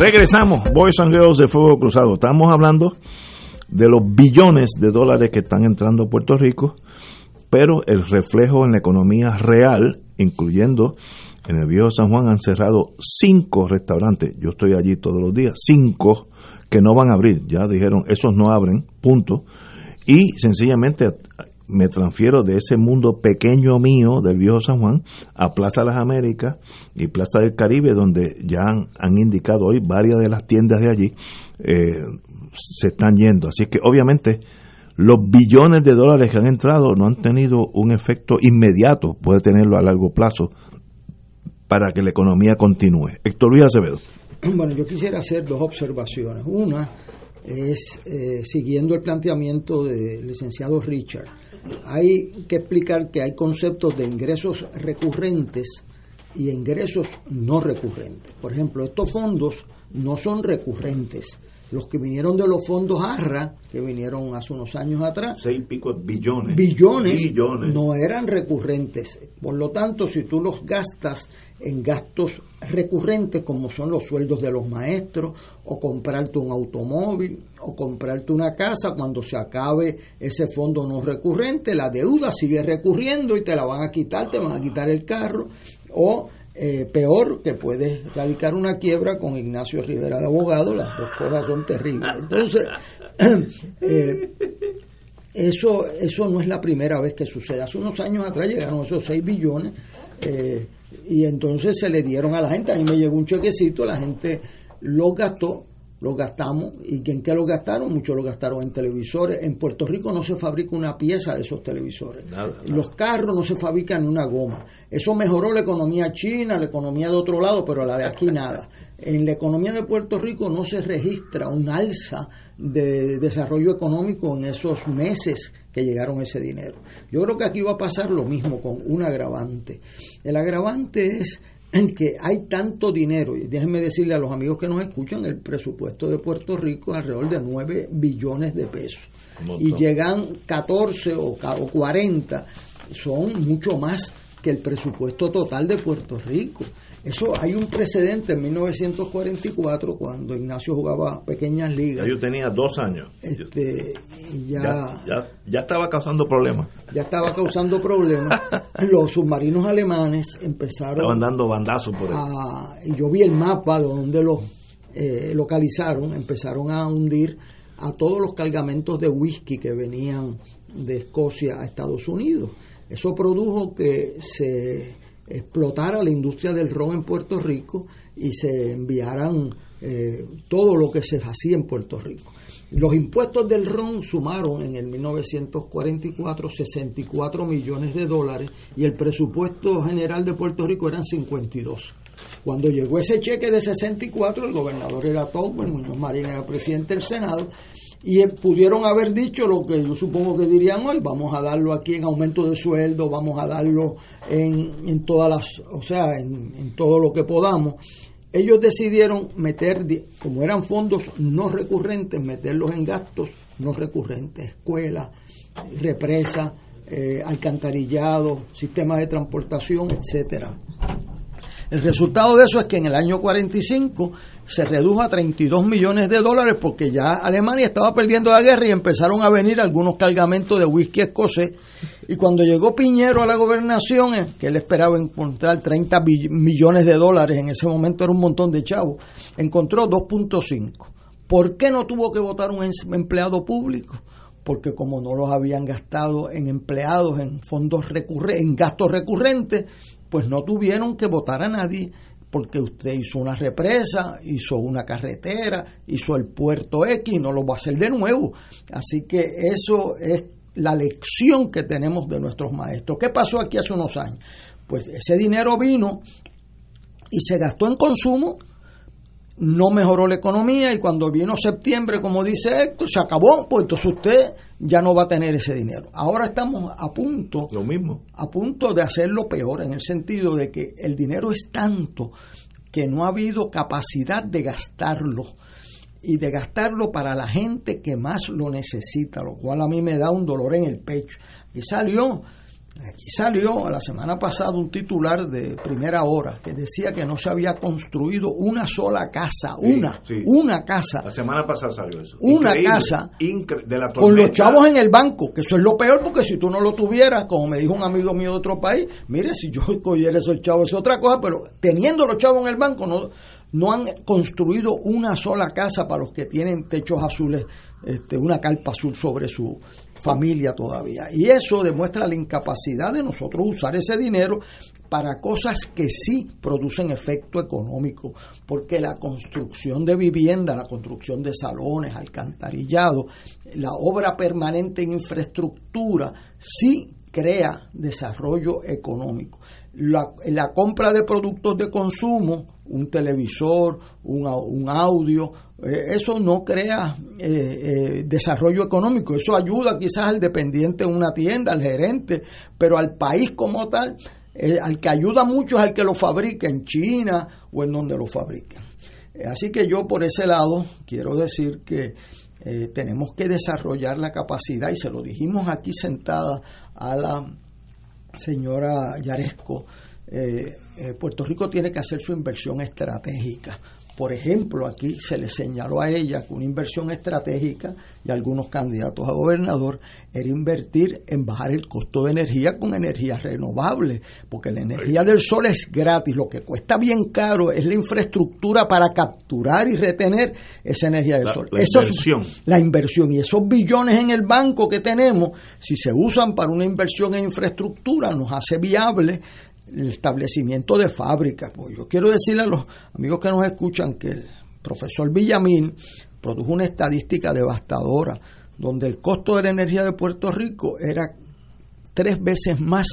Regresamos, Boys and Girls de Fuego Cruzado. Estamos hablando de los billones de dólares que están entrando a Puerto Rico, pero el reflejo en la economía real, incluyendo en el viejo San Juan, han cerrado cinco restaurantes. Yo estoy allí todos los días, cinco que no van a abrir. Ya dijeron, esos no abren, punto. Y sencillamente me transfiero de ese mundo pequeño mío del viejo San Juan a Plaza Las Américas y Plaza del Caribe, donde ya han, indicado hoy varias de las tiendas de allí eh, se están yendo. Así que obviamente los billones de dólares que han entrado no han tenido un efecto inmediato, puede tenerlo a largo plazo para que la economía continúe. Héctor Luis Acevedo. *clears throat* Bueno, yo quisiera hacer dos observaciones. Una es eh, siguiendo el planteamiento del licenciado Richard hay que explicar que hay conceptos de ingresos recurrentes y ingresos no recurrentes. Por ejemplo, estos fondos no son recurrentes. Los que vinieron de los fondos ARRA, que vinieron hace unos años atrás, seis pico billones, billones, billones, no eran recurrentes. Por lo tanto, si tú los gastas en gastos recurrentes como son los sueldos de los maestros o comprarte un automóvil o comprarte una casa cuando se acabe ese fondo no recurrente, la deuda sigue recurriendo y te la van a quitar, te van a quitar el carro o eh, peor que puedes radicar una quiebra con Ignacio Rivera de abogado, las dos cosas son terribles. Entonces, *clears throat* eh, eso, eso no es la primera vez que sucede. Hace unos años atrás llegaron esos 6 billones. Eh, y entonces se le dieron a la gente, a me llegó un chequecito, la gente lo gastó, lo gastamos, y ¿en qué lo gastaron? Muchos lo gastaron en televisores. En Puerto Rico no se fabrica una pieza de esos televisores. Los carros no se fabrican una goma. Eso mejoró la economía china, la economía de otro lado, pero la de aquí *laughs* nada. En la economía de Puerto Rico no se registra un alza de desarrollo económico en esos meses que llegaron ese dinero. Yo creo que aquí va a pasar lo mismo con un agravante. El agravante es que hay tanto dinero, y déjenme decirle a los amigos que nos escuchan, el presupuesto de Puerto Rico es alrededor de 9 billones de pesos. Y llegan 14 o 40, son mucho más que el presupuesto total de Puerto Rico. Eso hay un precedente en 1944 cuando Ignacio jugaba pequeñas ligas. yo tenía dos años. Este, ya, ya, estaba causando problemas. Ya estaba causando problemas. *laughs* Los submarinos alemanes empezaron. Estaban dando bandazos por ahí. yo vi el mapa de donde los eh, localizaron. Empezaron a hundir a todos los cargamentos de whisky que venían de Escocia a Estados Unidos. Eso produjo que se explotara la industria del ron en Puerto Rico y se enviaran eh, todo lo que se hacía en Puerto Rico. Los impuestos del ron sumaron en el 1944 64 millones de dólares y el presupuesto general de Puerto Rico eran 52. Cuando llegó ese cheque de 64, el gobernador era Tolbert, Muñoz Marín era presidente del Senado, y pudieron haber dicho lo que yo supongo que dirían hoy, vamos a darlo aquí en aumento de sueldo, vamos a darlo en, en todas las, o sea, en todo lo que podamos. Ellos decidieron meter, como eran fondos no recurrentes, meterlos en gastos no recurrentes, escuelas, represas, eh, alcantarillado, sistemas de transportación, etcétera. El resultado de eso es que en el año 45 se redujo a 32 millones de dólares porque ya Alemania estaba perdiendo la guerra y empezaron a venir algunos cargamentos de whisky escocés. Y cuando llegó Piñero a la gobernación, eh, que él esperaba encontrar 30 millones de dólares, en ese momento era un montón de chavos, encontró 2.5. ¿Por qué no tuvo que votar un empleado público? porque como no los habían gastado en empleados, en fondos recurrentes, en gastos recurrentes, pues no tuvieron que votar a nadie porque usted hizo una represa, hizo una carretera, hizo el puerto X, no lo va a hacer de nuevo. Así que eso es la lección que tenemos de nuestros maestros. ¿Qué pasó aquí hace unos años? Pues ese dinero vino y se gastó en consumo no mejoró la economía y cuando vino septiembre, como dice Héctor, se acabó, pues entonces usted ya no va a tener ese dinero. Ahora estamos a punto, lo mismo, a punto de hacerlo peor en el sentido de que el dinero es tanto que no ha habido capacidad de gastarlo y de gastarlo para la gente que más lo necesita, lo cual a mí me da un dolor en el pecho. Y salió Aquí salió la semana pasada un titular de primera hora que decía que no se había construido una sola casa, una, una casa. La semana pasada salió eso. Una casa con los chavos en el banco, que eso es lo peor porque si tú no lo tuvieras, como me dijo un amigo mío de otro país, mire, si yo *laughs* cogiera esos chavos es otra cosa, pero teniendo los chavos en el banco no, no han construido una sola casa para los que tienen techos azules, este, una carpa azul sobre su, familia todavía. Y eso demuestra la incapacidad de nosotros usar ese dinero para cosas que sí producen efecto económico, porque la construcción de vivienda, la construcción de salones, alcantarillado, la obra permanente en infraestructura, sí crea desarrollo económico. La, compra de productos de consumo, un televisor, un, un audio, eso no crea eh, eh, desarrollo económico, eso ayuda quizás al dependiente de una tienda, al gerente, pero al país como tal, al que ayuda mucho es al que lo fabrica en China o en donde lo fabrica. Así que yo por ese lado quiero decir que tenemos que desarrollar la capacidad, y se lo dijimos aquí sentada a la señora Yaresco, Puerto Rico tiene que hacer su inversión estratégica por ejemplo, aquí se le señaló a ella que una inversión estratégica y algunos candidatos a gobernador era invertir en bajar el costo de energía con energías renovables, porque la energía del sol es gratis, lo que cuesta bien caro es la infraestructura para capturar y retener esa energía del sol. La inversión. la inversión y esos billones en el banco que tenemos, si se usan para una inversión en infraestructura, nos hace viable el establecimiento de fábricas. Pues yo quiero decirle a los amigos que nos escuchan que el profesor Villamil produjo una estadística devastadora donde el costo de la energía de Puerto Rico era tres veces más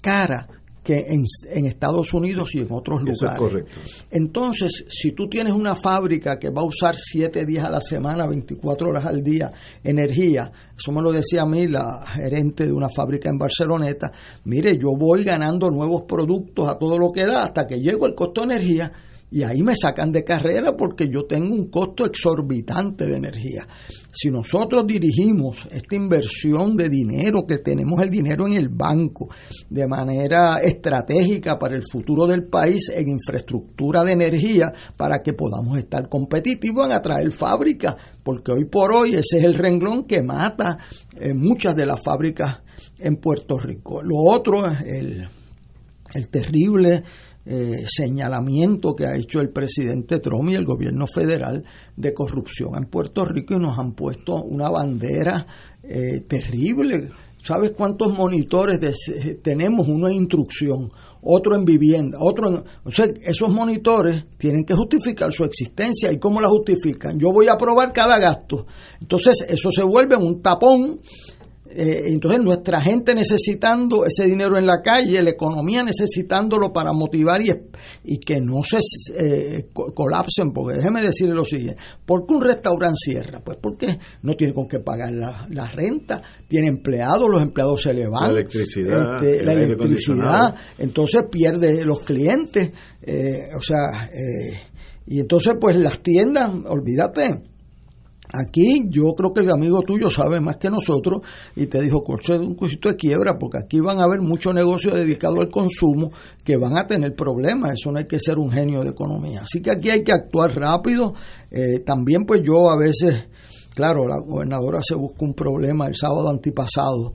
cara que en, Estados Unidos y en otros lugares. Entonces, si tú tienes una fábrica que va a usar siete días a la semana, 24 horas al día, energía, eso me lo decía a mí la gerente de una fábrica en Barceloneta, mire, yo voy ganando nuevos productos a todo lo que da hasta que llego el costo de energía y ahí me sacan de carrera porque yo tengo un costo exorbitante de energía. Si nosotros dirigimos esta inversión de dinero, que tenemos el dinero en el banco, de manera estratégica para el futuro del país en infraestructura de energía, para que podamos estar competitivos en atraer fábricas, porque hoy por hoy ese es el renglón que mata eh, muchas de las fábricas en Puerto Rico. Lo otro el, el terrible eh, señalamiento que ha hecho el presidente Trump y el gobierno federal de corrupción en Puerto Rico y nos han puesto una bandera eh, terrible ¿Sabes cuántos monitores tenemos? Uno en instrucción, otro en vivienda, otro en... Esos monitores tienen que justificar su existencia. ¿Y cómo la justifican? Yo voy a aprobar cada gasto. Entonces, eso se vuelve un tapón eh, entonces nuestra gente necesitando ese dinero en la calle, la economía necesitándolo para motivar y, y que no se eh, colapsen, porque déjeme decirle lo siguiente, ¿por qué un restaurante cierra? Pues porque no tiene con qué pagar la, renta, tiene empleados, los empleados se le van, la electricidad, este, la electricidad entonces pierde los clientes, eh, o sea, y entonces pues las tiendas, olvídate, Aquí yo creo que el amigo tuyo sabe más que nosotros y te dijo, corche de un cosito de quiebra, porque aquí van a haber muchos negocios dedicados al consumo que van a tener problemas. Eso no hay que ser un genio de economía. Así que aquí hay que actuar rápido. Eh, también pues yo a veces, claro, la gobernadora se busca un problema el sábado antipasado,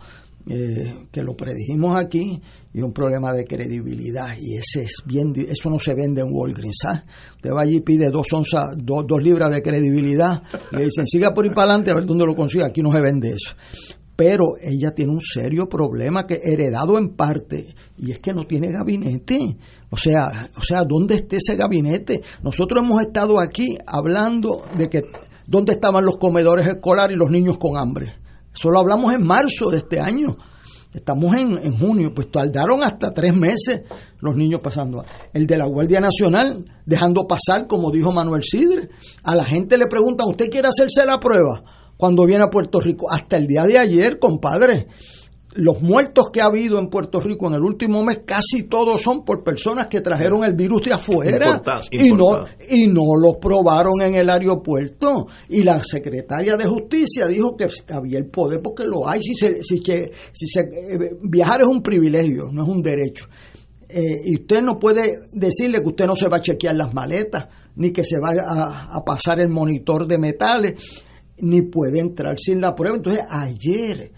eh, que lo predijimos aquí y un problema de credibilidad y ese es bien eso no se vende en Walgreens ¿sabes? usted va allí y pide dos onzas dos, dos libras de credibilidad le dicen siga por ahí para adelante a ver dónde lo consigue aquí no se vende eso pero ella tiene un serio problema que heredado en parte y es que no tiene gabinete. O sea o sea dónde está ese gabinete nosotros hemos estado aquí hablando de que dónde estaban los comedores escolares y los niños con hambre solo hablamos en marzo de este año Estamos en, junio, pues tardaron hasta tres meses los niños pasando. El de la Guardia Nacional, dejando pasar, como dijo Manuel Sidre, a la gente le preguntan, ¿usted quiere hacerse la prueba cuando viene a Puerto Rico? Hasta el día de ayer, compadre los muertos que ha habido en Puerto Rico en el último mes casi todos son por personas que trajeron el virus de afuera y no y no lo probaron en el aeropuerto. Y la secretaria de justicia dijo que había el poder porque lo hay. Si se, si, si se eh, viajar es un privilegio no es un derecho. Eh, y usted no puede decirle que usted no se va a chequear las maletas ni que se va a, a pasar el monitor de metales ni puede entrar sin la prueba. Entonces ayer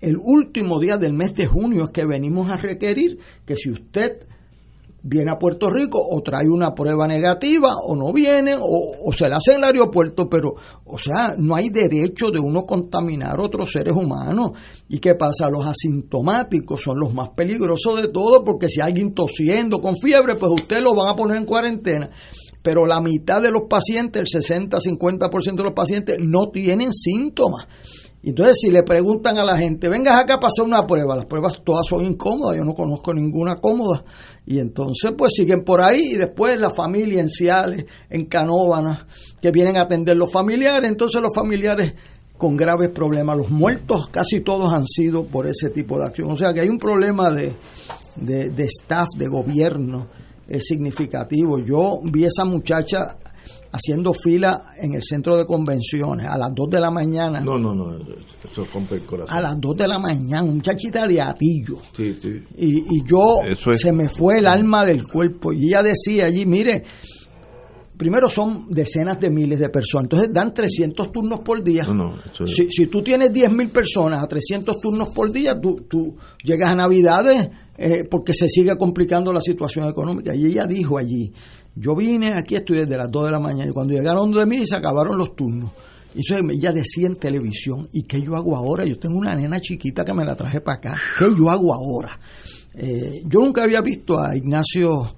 el último día del mes de junio es que venimos a requerir que si usted viene a Puerto Rico o trae una prueba negativa o no viene o, se la hace en el aeropuerto, pero, o sea, no hay derecho de uno contaminar a otros seres humanos. ¿Y qué pasa? Los asintomáticos son los más peligrosos de todo porque si alguien tosiendo con fiebre, pues usted lo van a poner en cuarentena. Pero la mitad de los pacientes, el 60-50% de los pacientes no tienen síntomas. Entonces, si le preguntan a la gente, vengas acá a pasar una prueba, las pruebas todas son incómodas, yo no conozco ninguna cómoda. Y entonces, pues siguen por ahí y después las familias en Ciales, en Canóvanas, que vienen a atender los familiares. Entonces, los familiares con graves problemas. Los muertos casi todos han sido por ese tipo de acción. O sea que hay un problema de, de, de staff, de gobierno, es significativo. Yo vi esa muchacha haciendo fila en el centro de convenciones a las 2 de la mañana. No, no, no, eso rompe el corazón. A las 2 de la mañana, muchachita de atillo. Sí, sí. Y, y yo, se me fue el alma del cuerpo. Y ella decía allí, mire, primero son decenas de miles de personas, entonces dan 300 turnos por día. No, si, si, tú tienes 10 mil personas a 300 turnos por día, tú, tú llegas a Navidades eh, porque se sigue complicando la situación económica. Y ella dijo allí, yo vine aquí, estoy desde las 2 de la mañana y cuando llegaron de mí se acabaron los turnos. Y eso ella decía en televisión, ¿y qué yo hago ahora? Yo tengo una nena chiquita que me la traje para acá. ¿Qué yo hago ahora? Eh, yo nunca había visto a Ignacio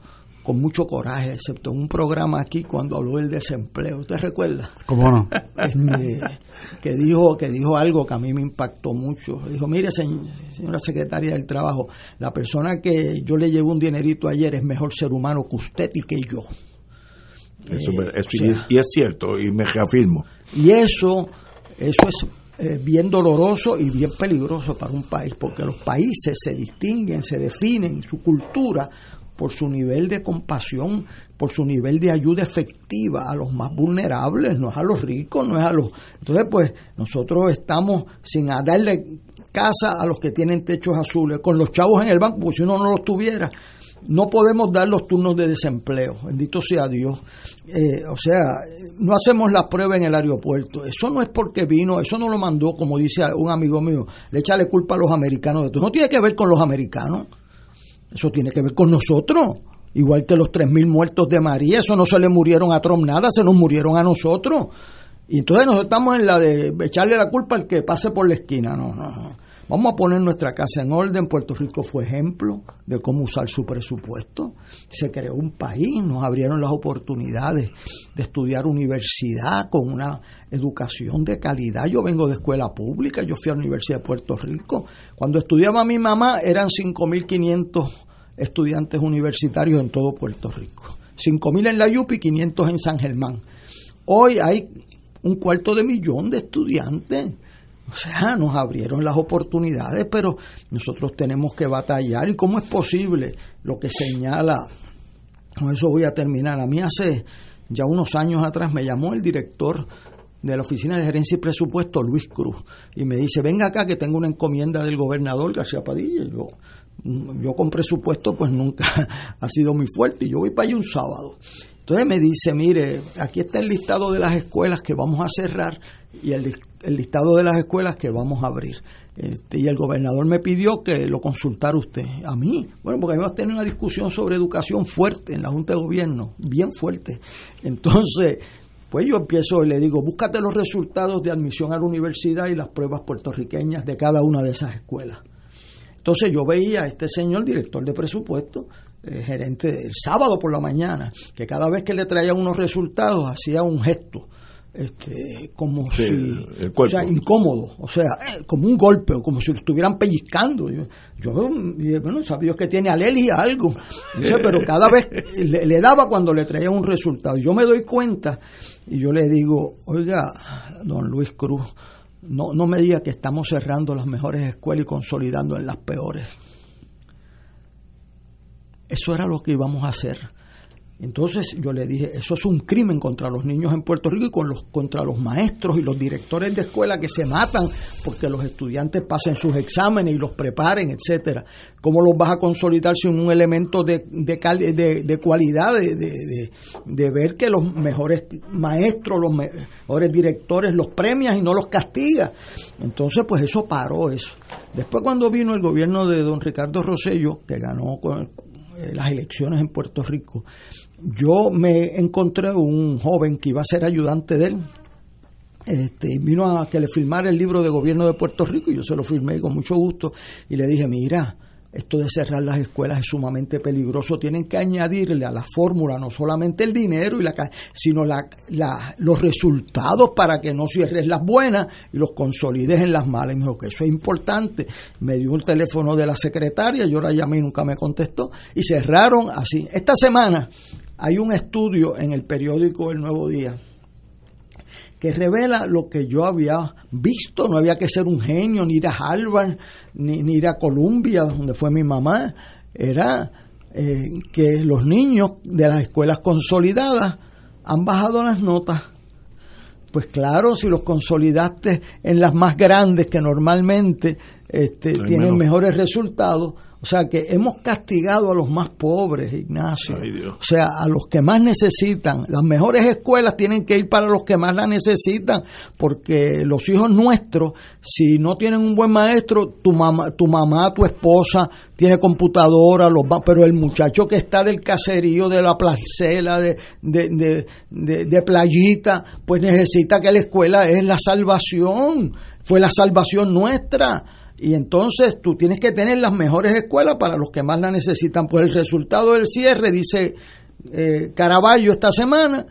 con mucho coraje, excepto en un programa aquí cuando habló del desempleo. ¿Usted recuerda? ¿Cómo no? *laughs* Este, que dijo que dijo algo que a mí me impactó mucho. Dijo, mire, señora secretaria del Trabajo, la persona que yo le llevo un dinerito ayer es mejor ser humano que usted y que yo. Eso, eh, y, es, cierto, y me reafirmo. Y eso, eso es eh, bien doloroso y bien peligroso para un país, porque los países se distinguen, se definen, su cultura por su nivel de compasión, por su nivel de ayuda efectiva a los más vulnerables, no es a los ricos, no es a los... Entonces, pues nosotros estamos sin darle casa a los que tienen techos azules, con los chavos en el banco, porque si uno no los tuviera, no podemos dar los turnos de desempleo, bendito sea Dios. Eh, o sea, no hacemos la prueba en el aeropuerto. Eso no es porque vino, eso no lo mandó, como dice un amigo mío, le echale culpa a los americanos de todo. No tiene que ver con los americanos. Eso tiene que ver con nosotros. Igual que los 3.000 muertos de María, eso no se le murieron a Trump nada, se nos murieron a nosotros. Y entonces nosotros estamos en la de echarle la culpa al que pase por la esquina. No, no, Vamos a poner nuestra casa en orden. Puerto Rico fue ejemplo de cómo usar su presupuesto. Se creó un país, nos abrieron las oportunidades de estudiar universidad con una educación de calidad. Yo vengo de escuela pública, yo fui a la Universidad de Puerto Rico. Cuando estudiaba mi mamá eran 5.500 estudiantes universitarios en todo Puerto Rico. 5.000 en la YUPI y 500 en San Germán. Hoy hay un cuarto de millón de estudiantes. O sea, nos abrieron las oportunidades, pero nosotros tenemos que batallar. ¿Y cómo es posible lo que señala? Con eso voy a terminar. A mí hace ya unos años atrás me llamó el director de la Oficina de Gerencia y Presupuesto, Luis Cruz, y me dice, venga acá que tengo una encomienda del gobernador García Padilla. Yo, yo con presupuesto pues nunca *laughs* ha sido muy fuerte y yo voy para allá un sábado. Entonces me dice, mire, aquí está el listado de las escuelas que vamos a cerrar y el, listado de las escuelas que vamos a abrir. Este, y el gobernador me pidió que lo consultara usted. A mí, bueno, porque a tener una discusión sobre educación fuerte en la Junta de Gobierno, bien fuerte. Entonces, pues yo empiezo y le digo, búscate los resultados de admisión a la universidad y las pruebas puertorriqueñas de cada una de esas escuelas. Entonces yo veía a este señor director de presupuesto, eh, gerente el sábado por la mañana, que cada vez que le traía unos resultados hacía un gesto este como si o sea incómodo o sea como un golpe o como si lo estuvieran pellizcando yo, yo bueno sabía que tiene alergia a algo pero cada vez *laughs* le, le, daba cuando le traía un resultado yo me doy cuenta y yo le digo oiga don Luis Cruz no, no me diga que estamos cerrando las mejores escuelas y consolidando en las peores. Eso era lo que íbamos a hacer. Entonces yo le dije, eso es un crimen contra los niños en Puerto Rico y con los, contra los maestros y los directores de escuela que se matan porque los estudiantes pasen sus exámenes y los preparen, etcétera. ¿Cómo los vas a consolidar sin un elemento de, de, de, cualidad, de, ver que los mejores maestros, los mejores directores los premias y no los castigas? Entonces, pues eso paró eso. Después cuando vino el gobierno de don Ricardo Rosello, que ganó con, eh, las elecciones en Puerto Rico, yo me encontré un joven que iba a ser ayudante de él. Este, vino a que le firmara el libro de gobierno de Puerto Rico y yo se lo firmé con mucho gusto y le dije, mira, esto de cerrar las escuelas es sumamente peligroso. Tienen que añadirle a la fórmula no solamente el dinero, y la, sino la, los resultados para que no cierres las buenas y los consolides en las malas. Y me dijo que eso es importante. Me dio el teléfono de la secretaria, yo la llamé y nunca me contestó. Y cerraron así. Esta semana hay un estudio en el periódico El Nuevo Día que revela lo que yo había visto, no había que ser un genio, ni ir a Harvard, ni, ir a Columbia, donde fue mi mamá, era eh, que los niños de las escuelas consolidadas han bajado las notas. Pues claro, si los consolidaste en las más grandes que normalmente este, tienen mejores resultados, o sea que hemos castigado a los más pobres, Ignacio. o sea, a los que más necesitan. Las mejores escuelas tienen que ir para los que más la necesitan, porque los hijos nuestros, si no tienen un buen maestro, tu mamá, tu mamá, tu esposa tiene computadora, los va, pero el muchacho que está del caserío, de la placela, de, de, de, de playita, pues necesita que la escuela es la salvación. Fue la salvación nuestra y entonces tú tienes que tener las mejores escuelas para los que más la necesitan. Pues el resultado del cierre, dice eh, Caraballo esta semana,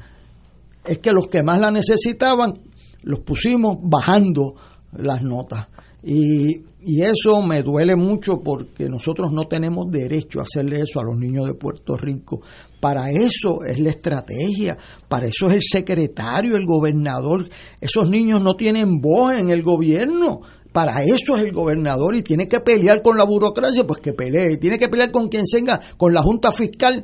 es que los que más la necesitaban los pusimos bajando las notas. Y, y eso me duele mucho porque nosotros no tenemos derecho a hacerle eso a los niños de Puerto Rico. Para eso es la estrategia, para eso es el secretario, el gobernador. Esos niños no tienen voz en el gobierno para eso es el gobernador y tiene que pelear con la burocracia, pues que pelee. Tiene que pelear con quien tenga, con la Junta Fiscal,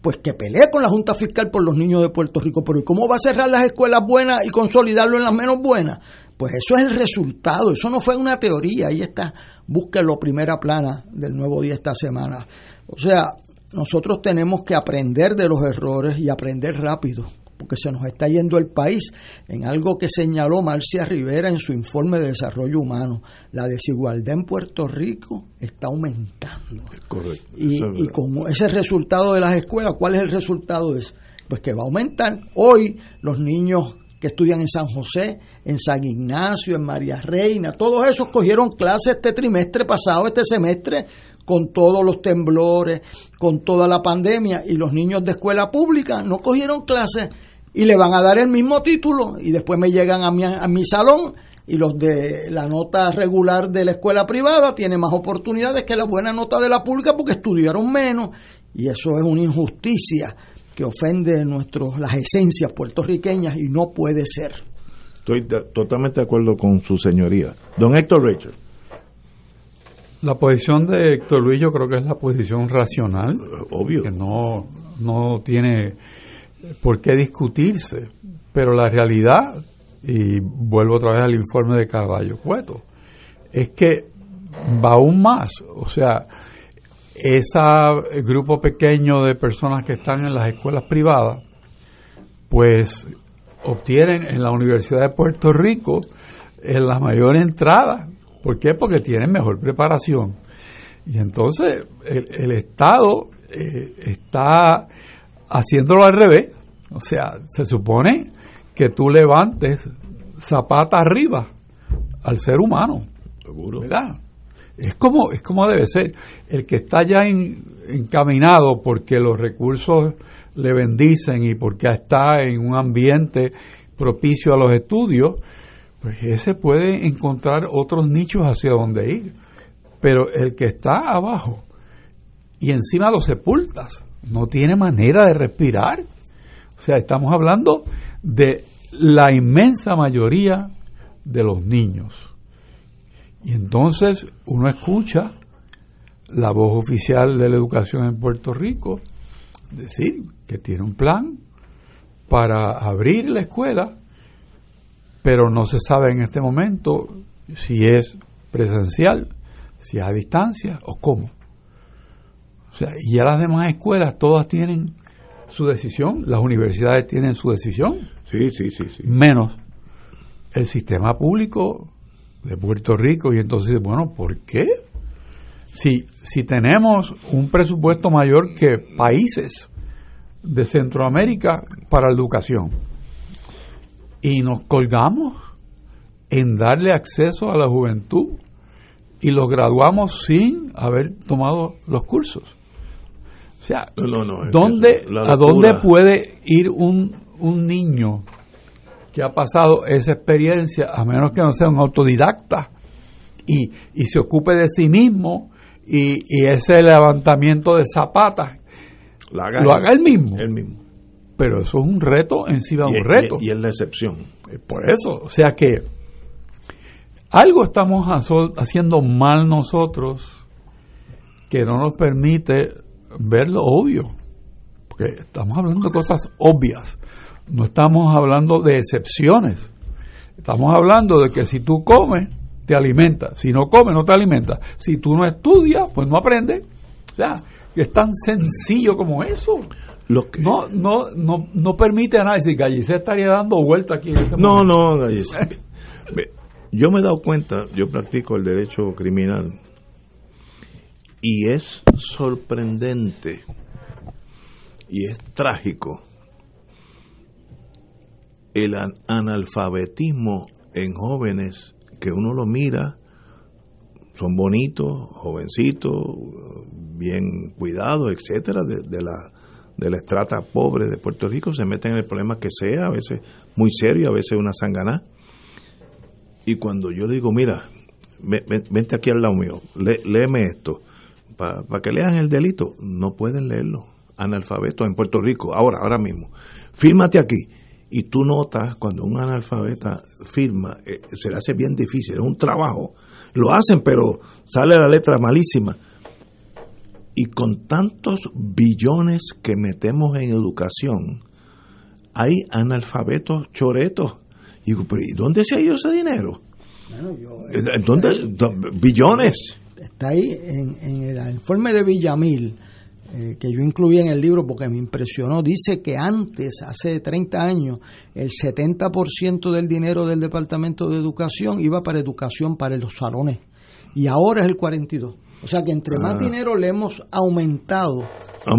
pues que pelee con la Junta Fiscal por los niños de Puerto Rico. Pero cómo va a cerrar las escuelas buenas y consolidarlo en las menos buenas? Pues eso es el resultado, eso no fue una teoría. Ahí está, búsquelo primera plana del nuevo día esta semana. O sea, nosotros tenemos que aprender de los errores y aprender rápido porque se nos está yendo el país en algo que señaló Marcia Rivera en su informe de desarrollo humano. La desigualdad en Puerto Rico está aumentando. Correcto. Y, y con ese resultado de las escuelas, ¿cuál es el resultado de eso? Pues que va a aumentar. Hoy los niños que estudian en San José, en San Ignacio, en María Reina, todos esos cogieron clases este trimestre pasado, este semestre, con todos los temblores, con toda la pandemia, y los niños de escuela pública no cogieron clases y le van a dar el mismo título y después me llegan a mi, a mi salón y los de la nota regular de la escuela privada tienen más oportunidades que la buena nota de la pública porque estudiaron menos y eso es una injusticia que ofende nuestros las esencias puertorriqueñas y no puede ser. Estoy totalmente de acuerdo con su señoría. Don Héctor Richard. La posición de Héctor Luis yo creo que es la posición racional. Obvio. Que no, no tiene por qué discutirse. Pero la realidad, y vuelvo otra vez al informe de Caballo Cueto, es que va aún más. O sea, ese grupo pequeño de personas que están en las escuelas privadas, pues obtienen en la Universidad de Puerto Rico en la mayor entrada. ¿Por qué? Porque tienen mejor preparación. Y entonces el, Estado eh, está haciéndolo al revés. O sea, se supone que tú levantes zapata arriba al ser humano. Seguro. ¿Verdad? Es como, es como debe ser. El que está ya encaminado porque los recursos le bendicen y porque está en un ambiente propicio a los estudios, pues ese puede encontrar otros nichos hacia donde ir. Pero el que está abajo y encima lo sepultas, no tiene manera de respirar. O sea, estamos hablando de la inmensa mayoría de los niños. Y entonces uno escucha la voz oficial de la educación en Puerto Rico decir que tiene un plan para abrir la escuela, pero no se sabe en este momento si es presencial, si es a distancia o cómo. O sea, y ya las demás escuelas todas tienen su decisión, las universidades tienen su decisión. Sí, sí, sí, sí. Menos el sistema público de Puerto Rico y entonces, bueno, ¿por qué? Si, si tenemos un presupuesto mayor que países de Centroamérica para la educación y nos colgamos en darle acceso a la juventud y los graduamos sin haber tomado los cursos. O sea, ¿dónde, ¿a dónde puede ir un, un niño que ha pasado esa experiencia, a menos que no sea un autodidacta y, y se ocupe de sí mismo y, y ese levantamiento de zapatas lo haga, él mismo. mismo. Pero eso es un reto encima de un reto. Y, es la excepción. Eh, por eso, o sea que algo estamos haciendo mal nosotros que no nos permite ver lo obvio. Porque estamos hablando de cosas obvias. No estamos hablando de excepciones. Estamos hablando de que si tú comes, te alimentas. Si no comes, no te alimentas. Si tú no estudias, pues no aprendes. O sea, es tan sencillo como eso. Lo que... no, no, no, no permite análisis. Gallicé estaría dando vuelta aquí en este No, no, Gallicé. *laughs* yo me he dado cuenta, yo practico el derecho criminal y es sorprendente y es trágico el analfabetismo en jóvenes que uno lo mira, son bonitos, jovencitos, bien cuidados, etcétera, de, la de la estrata pobre de Puerto Rico, se meten en el problema que sea, a veces muy serio, a veces una sanganá. Y cuando yo digo, mira, vente aquí al lado mío, léeme esto, para que lean el delito, no pueden leerlo, analfabetos en Puerto Rico, ahora, ahora mismo. Fírmate aquí y tú notas cuando un analfabeta firma, eh, se le hace bien difícil, es un trabajo. Lo hacen, pero sale la letra malísima. Y con tantos billones que metemos en educación, hay analfabetos choretos. Y digo, ¿y dónde se ha ido ese dinero? Bueno, ¿En ¿Dónde? billones. Está ahí en, en el informe de Villamil eh, que yo incluí en el libro porque me impresionó, dice que antes, hace 30 años, el 70% del dinero del Departamento de Educación iba para educación, para los salones, y ahora es el 42%. O sea que entre más ah. dinero le hemos aumentado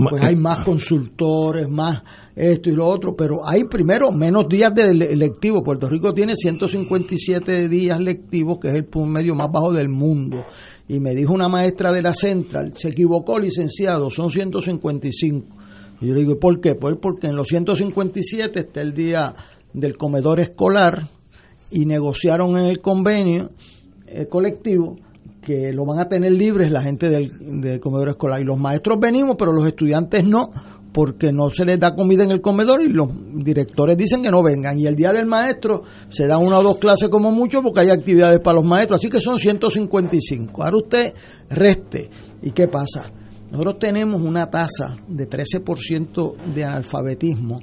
pues hay más consultores, más esto y lo otro, pero hay primero menos días de lectivo. Puerto Rico tiene 157 días lectivos, que es el medio más bajo del mundo. Y me dijo una maestra de la Central, se equivocó, licenciado, son 155. Y yo le digo, ¿por qué? Pues porque en los 157 está el día del comedor escolar y negociaron en el convenio eh, colectivo que lo van a tener libres la gente del, comedor escolar. Y los maestros venimos, pero los estudiantes no, porque no se les da comida en el comedor y los directores dicen que no vengan. Y el día del maestro se dan una o dos clases como mucho porque hay actividades para los maestros, así que son 155. Ahora usted reste. ¿Y qué pasa? Nosotros tenemos una tasa de 13% de analfabetismo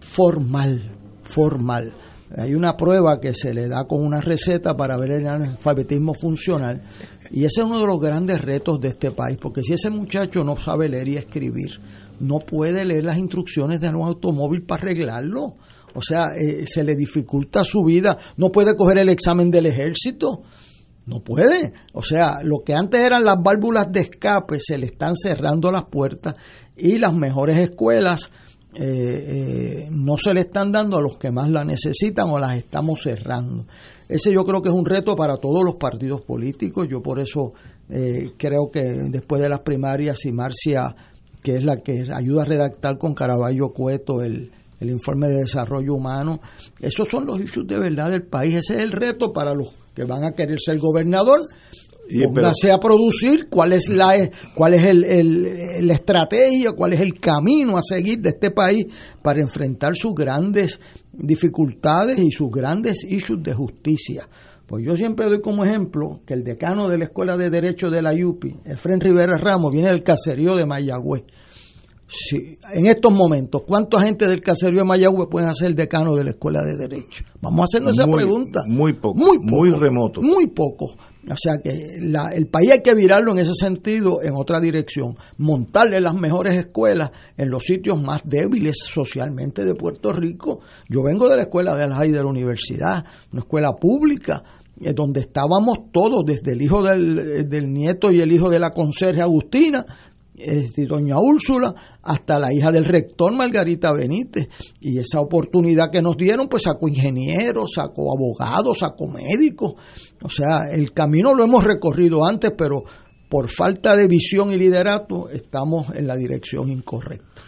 formal, formal hay una prueba que se le da con una receta para ver el analfabetismo funcional y ese es uno de los grandes retos de este país, porque si ese muchacho no sabe leer y escribir, no puede leer las instrucciones de un automóvil para arreglarlo. O sea, eh, se le dificulta su vida, no puede coger el examen del ejército, no puede. O sea, lo que antes eran las válvulas de escape, se le están cerrando las puertas y las mejores escuelas eh, eh, no se le están dando a los que más la necesitan o las estamos cerrando. Ese yo creo que es un reto para todos los partidos políticos. Yo por eso eh, creo que después de las primarias, y Marcia, que es la que ayuda a redactar con Caraballo Cueto el, el informe de desarrollo humano, esos son los issues de verdad del país. Ese es el reto para los que van a querer ser gobernador Póngase a producir cuál es la cuál es el, la estrategia, cuál es el camino a seguir de este país para enfrentar sus grandes dificultades y sus grandes issues de justicia. Pues yo siempre doy como ejemplo que el decano de la Escuela de Derecho de la UPI, Efren Rivera Ramos, viene del caserío de Mayagüez. Sí, en estos momentos, ¿cuánta gente del caserío de Mayagüez pueden ser decano de la Escuela de Derecho? Vamos a hacernos esa pregunta. Muy poco. Muy, muy remoto. Muy poco. O sea que el país hay que virarlo en ese sentido en otra dirección, montarle las mejores escuelas en los sitios más débiles socialmente de Puerto Rico. Yo vengo de la escuela de la de la universidad, una escuela pública, eh, donde estábamos todos, desde el hijo del, del nieto y el hijo de la conserje Agustina, este, doña Úrsula, hasta la hija del rector Margarita Benítez. Y esa oportunidad que nos dieron, pues sacó ingenieros, sacó abogados, sacó médicos. O sea, el camino lo hemos recorrido antes, pero por falta de visión y liderato estamos en la dirección incorrecta.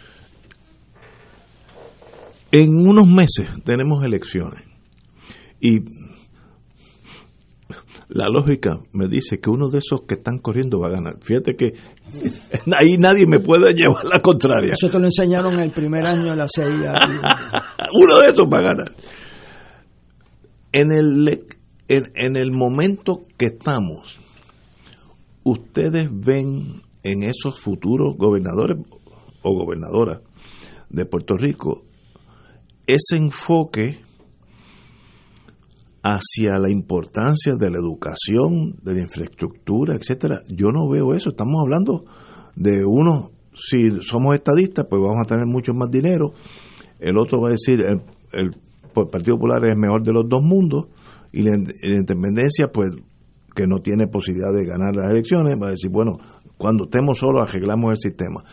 En unos meses tenemos elecciones y la lógica me dice que uno de esos que están corriendo va a ganar. Fíjate que *laughs* ahí nadie me puede llevar la contraria. Eso te lo enseñaron en el primer año de la CIA. *laughs* uno de esos va a ganar. En el, en, el momento que estamos, ustedes ven en esos futuros gobernadores o gobernadoras de Puerto Rico ese enfoque hacia la importancia de la educación, de la infraestructura, etcétera. Yo no veo eso. Estamos hablando de uno, si somos estadistas, pues vamos a tener mucho más dinero. El otro va a decir, el, el, Partido Popular es el mejor de los dos mundos y la, independencia, pues que no tiene posibilidad de ganar las elecciones, va a decir, bueno, cuando estemos solos arreglamos el sistema.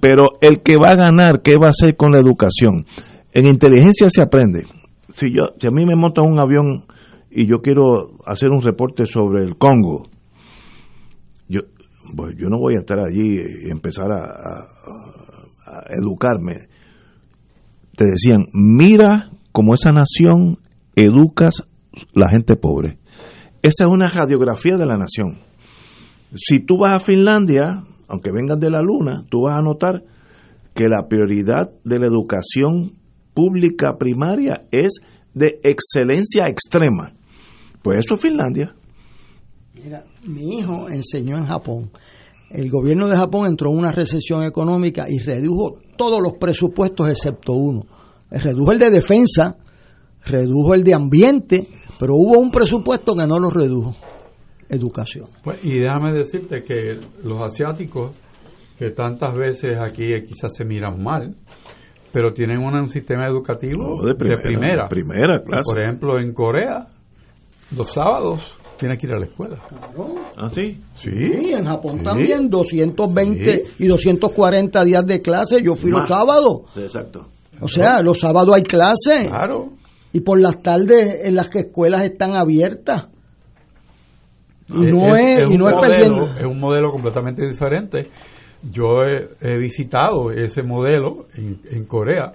Pero el que va a ganar, ¿qué va a hacer con la educación? En inteligencia se aprende. Si, yo, si a mí me monta un avión y yo quiero hacer un reporte sobre el Congo, yo, pues yo no voy a estar allí y empezar a, educarme. Te decían, mira cómo esa nación educas la gente pobre. Esa es una radiografía de la nación. Si tú vas a Finlandia, aunque vengas de la luna, tú vas a notar que la prioridad de la educación pública primaria es de excelencia extrema. Pues eso es Finlandia. Mira, mi hijo enseñó en Japón. El gobierno de Japón entró en una recesión económica y redujo todos los presupuestos excepto uno. Redujo el de defensa, redujo el de ambiente, pero hubo un presupuesto que no lo redujo. Educación. Pues, y déjame decirte que los asiáticos, que tantas veces aquí quizás se miran mal, pero tienen un, sistema educativo de primera, primera, clase. Por ejemplo, en Corea, los sábados tienes que ir a la escuela. ¿Ah, sí? Sí. en Japón también, 220 y 240 días de clase. Yo fui los sábados. exacto. O sea, los sábados hay clase. Claro. Y por las tardes en las que escuelas están abiertas. Y no es, y no es perdiendo. Es un modelo completamente diferente. Yo he, visitado ese modelo en, en, Corea.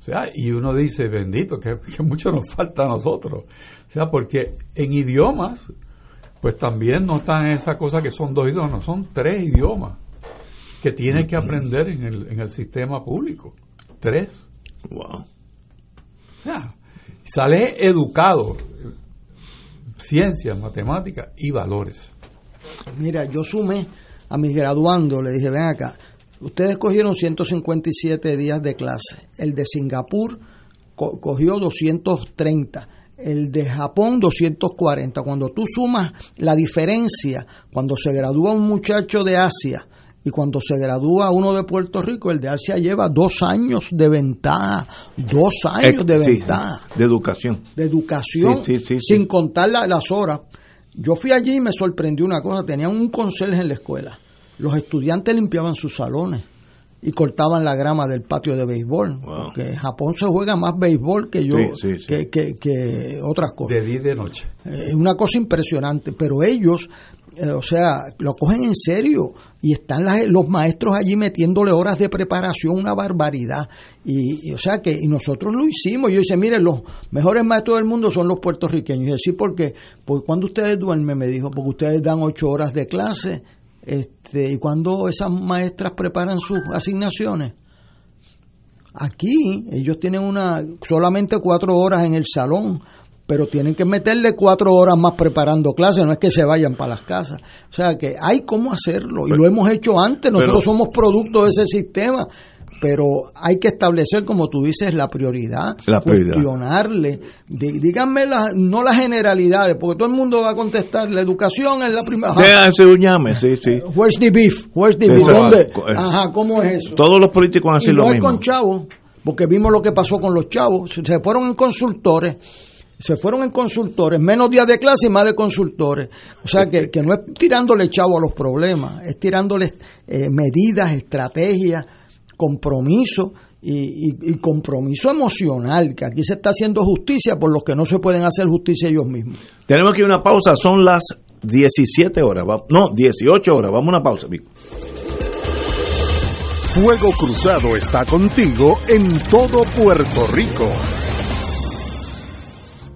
O sea, y uno dice, bendito, que, que mucho nos falta a nosotros. O sea, porque en idiomas, pues también no están esas cosas que son dos idiomas, no, son tres idiomas que tienes que aprender en el, en el sistema público. Tres. Wow. O sea, sales educado, ciencias, matemáticas y valores. Mira, yo sumé a mis graduandos, le dije, ven acá, ustedes cogieron 157 días de clase, el de Singapur cogió 230 el de Japón 240. Cuando tú sumas la diferencia, cuando se gradúa un muchacho de Asia y cuando se gradúa uno de Puerto Rico, el de Asia lleva dos años de ventaja, dos años de ventaja. de educación. De educación, sin contar las horas. Yo fui allí y me sorprendió una cosa, tenían un conserje en la escuela. Los estudiantes limpiaban sus salones y cortaban la grama del patio de béisbol. Porque en Japón se juega más béisbol que yo, que, que, otras cosas. De día y de noche. Es una cosa impresionante, pero ellos, eh, o sea, lo cogen en serio y están los maestros allí metiéndole horas de preparación, una barbaridad. Y, o sea que y nosotros lo hicimos. Yo dice, miren, los mejores maestros del mundo son los puertorriqueños. Y así porque, porque cuando ustedes duermen, me dijo, porque ustedes dan ocho horas de clase este, ¿Y cuando esas maestras preparan sus asignaciones? Aquí ellos tienen una solamente cuatro horas en el salón, pero tienen que meterle cuatro horas más preparando clases, no es que se vayan para las casas. O sea que hay cómo hacerlo y lo hemos hecho antes, nosotros somos producto de ese sistema pero hay que establecer, como tú dices, la prioridad, la prioridad. cuestionarle, díganme no las generalidades, porque todo el mundo va a contestar, la educación es la primera. Sea ese un llame, sí, sí. *laughs* Where's the beef? Where's the beef? ¿Dónde? Ajá, ¿cómo es eso? Todos los políticos han sido lo mismo. No es con chavos, porque vimos lo que pasó con los chavos, se fueron en consultores se fueron en consultores, menos días de clase y más de consultores. O sea que, que no es tirándole chavo a los problemas, es tirándole eh, medidas, estrategias, compromiso y, compromiso emocional, que aquí se está haciendo justicia por los que no se pueden hacer justicia ellos mismos. Tenemos que una pausa, son las 17 horas, no, 18 horas, vamos a una pausa. Fuego Cruzado está contigo en todo Puerto Rico.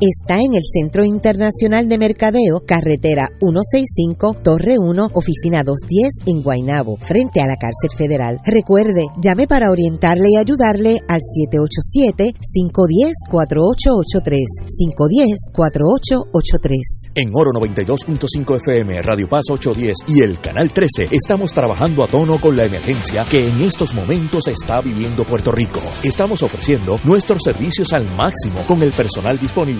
está en el Centro Internacional de Mercadeo, carretera 165, Torre 1, oficina 210 en Guaynabo, frente a la cárcel federal. Recuerde, llame para orientarle y ayudarle al 787-510-4883, 510-4883. En Oro 92.5 FM, Radio Paz 810 y el Canal 13 estamos trabajando a tono con la emergencia que en estos momentos está viviendo Puerto Rico. Estamos ofreciendo nuestros servicios al máximo con el personal disponible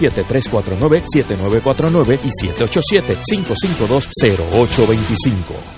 787-349-7949 y 787-552-0825.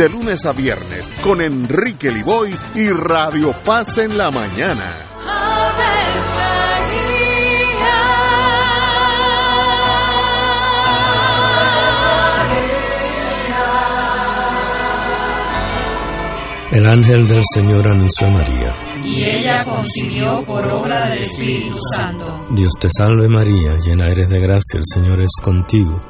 de lunes a viernes con Enrique Liboy y Radio Paz en la mañana. El ángel del Señor anunció a María. Y ella concibió por obra del Espíritu Santo. Dios te salve María, llena eres de gracia, el Señor es contigo.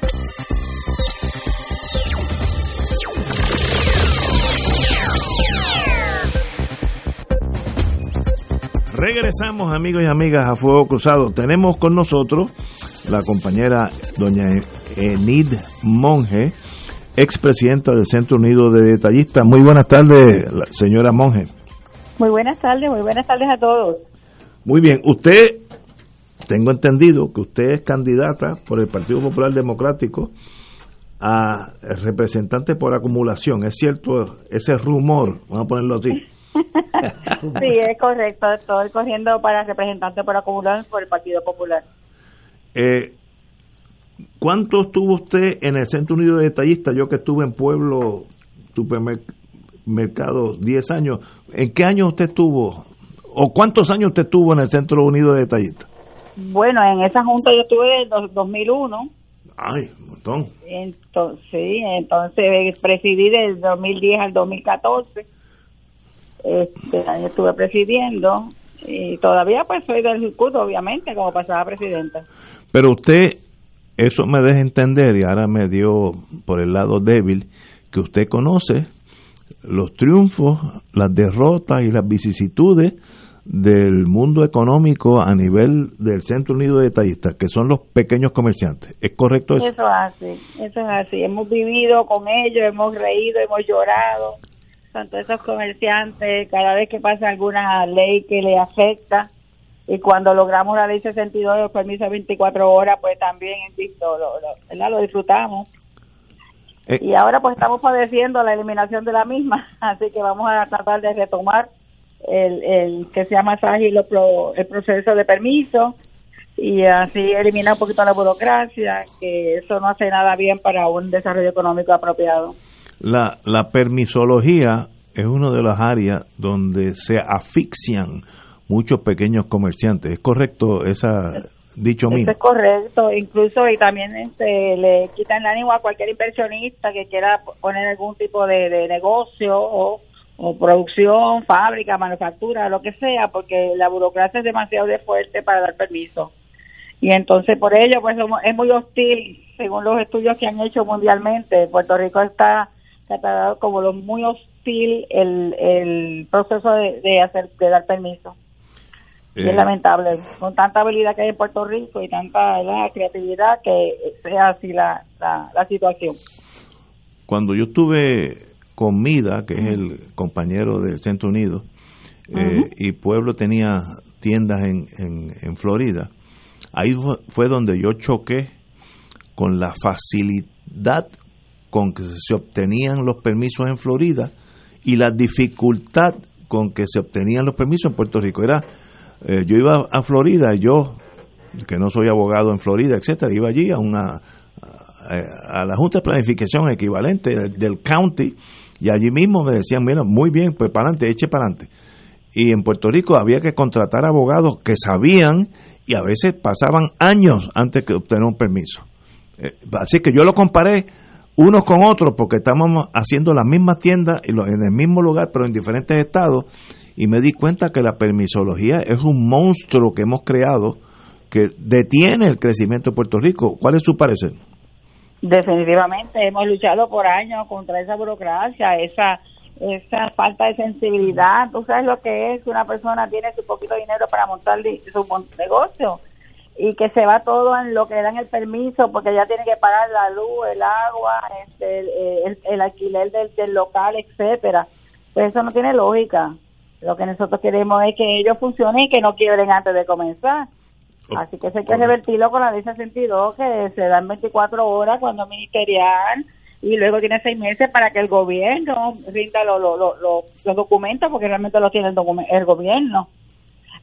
Regresamos amigos y amigas a Fuego Cruzado. Tenemos con nosotros la compañera doña Enid Monge, expresidenta del Centro Unido de Detallistas. Muy buenas tardes, señora Monge. Muy buenas tardes, muy buenas tardes a todos. Muy bien, usted, tengo entendido que usted es candidata por el Partido Popular Democrático a representante por acumulación. ¿Es cierto ese rumor? Vamos a ponerlo así. Sí, *laughs* es correcto. Estoy corriendo para representante por acumular por el Partido Popular. Eh, ¿Cuánto estuvo usted en el Centro Unido de Detallistas? Yo que estuve en Pueblo Supermercado 10 años. ¿En qué año usted estuvo? ¿O cuántos años usted estuvo en el Centro Unido de Detallistas? Bueno, en esa junta yo estuve desde 2001. Ay, un montón. Entonces, sí, entonces presidí del 2010 al 2014 este año estuve presidiendo y todavía pues soy del circuito obviamente como pasada presidenta pero usted eso me deja entender y ahora me dio por el lado débil que usted conoce los triunfos las derrotas y las vicisitudes del mundo económico a nivel del Centro Unido de Detallistas, que son los pequeños comerciantes. ¿Es correcto eso? Eso es así, eso es así. Hemos vivido con ellos, hemos reído, hemos llorado, tanto esos comerciantes, cada vez que pasa alguna ley que le afecta, y cuando logramos la ley 62 de los permisos de 24 horas, pues también lo, lo, lo, lo disfrutamos. Eh. y ahora pues estamos padeciendo la eliminación de la misma, *laughs* así que vamos a tratar de retomar el, el que sea más ágil el proceso de permiso y así eliminar un poquito la burocracia, que eso no hace nada bien para un desarrollo económico apropiado. La, la permisología es una de las áreas donde se asfixian muchos pequeños comerciantes. ¿Es correcto esa dicho mío? es correcto, incluso y también este, le quitan el ánimo a cualquier inversionista que quiera poner algún tipo de, de negocio o o producción, fábrica, manufactura, lo que sea, porque la burocracia es demasiado fuerte para dar permiso. Y entonces por ello pues es muy hostil, según los estudios que han hecho mundialmente. Puerto Rico está catalogado como lo muy hostil el, el proceso de, hacer de dar permiso. es eh. lamentable, con tanta habilidad que hay en Puerto Rico y tanta la creatividad que sea así la, la, la situación. Cuando yo estuve Comida, que es el compañero del Centro Unido, eh, y Pueblo tenía tiendas en, en, Florida. Ahí fue donde yo choqué con la facilidad con que se obtenían los permisos en Florida y la dificultad con que se obtenían los permisos en Puerto Rico. Era, eh, yo iba a Florida, yo, que no soy abogado en Florida, etcétera, iba allí a una a, la Junta de Planificación equivalente del county y allí mismo me decían, mira, muy bien, pues para adelante, eche para adelante. Y en Puerto Rico había que contratar abogados que sabían y a veces pasaban años antes de obtener un permiso. Eh, así que yo lo comparé unos con otros porque estábamos haciendo las mismas tiendas en el mismo lugar, pero en diferentes estados, y me di cuenta que la permisología es un monstruo que hemos creado que detiene el crecimiento de Puerto Rico. ¿Cuál es su parecer? Definitivamente, hemos luchado por años contra esa burocracia, esa esa falta de sensibilidad. Tú sabes lo que es que una persona tiene su poquito dinero para montar su negocio y que se va todo en lo que le dan el permiso porque ya tiene que pagar la luz, el agua, este, el, alquiler del, del, local, etcétera. Pues eso no tiene lógica. Lo que nosotros queremos es que ellos funcionen y que no quiebren antes de comenzar. Así que se hay que revertirlo con la ley 62 que se dan 24 horas cuando ministerial y luego tiene seis meses para que el gobierno rinda los documentos porque realmente los tiene el, el gobierno.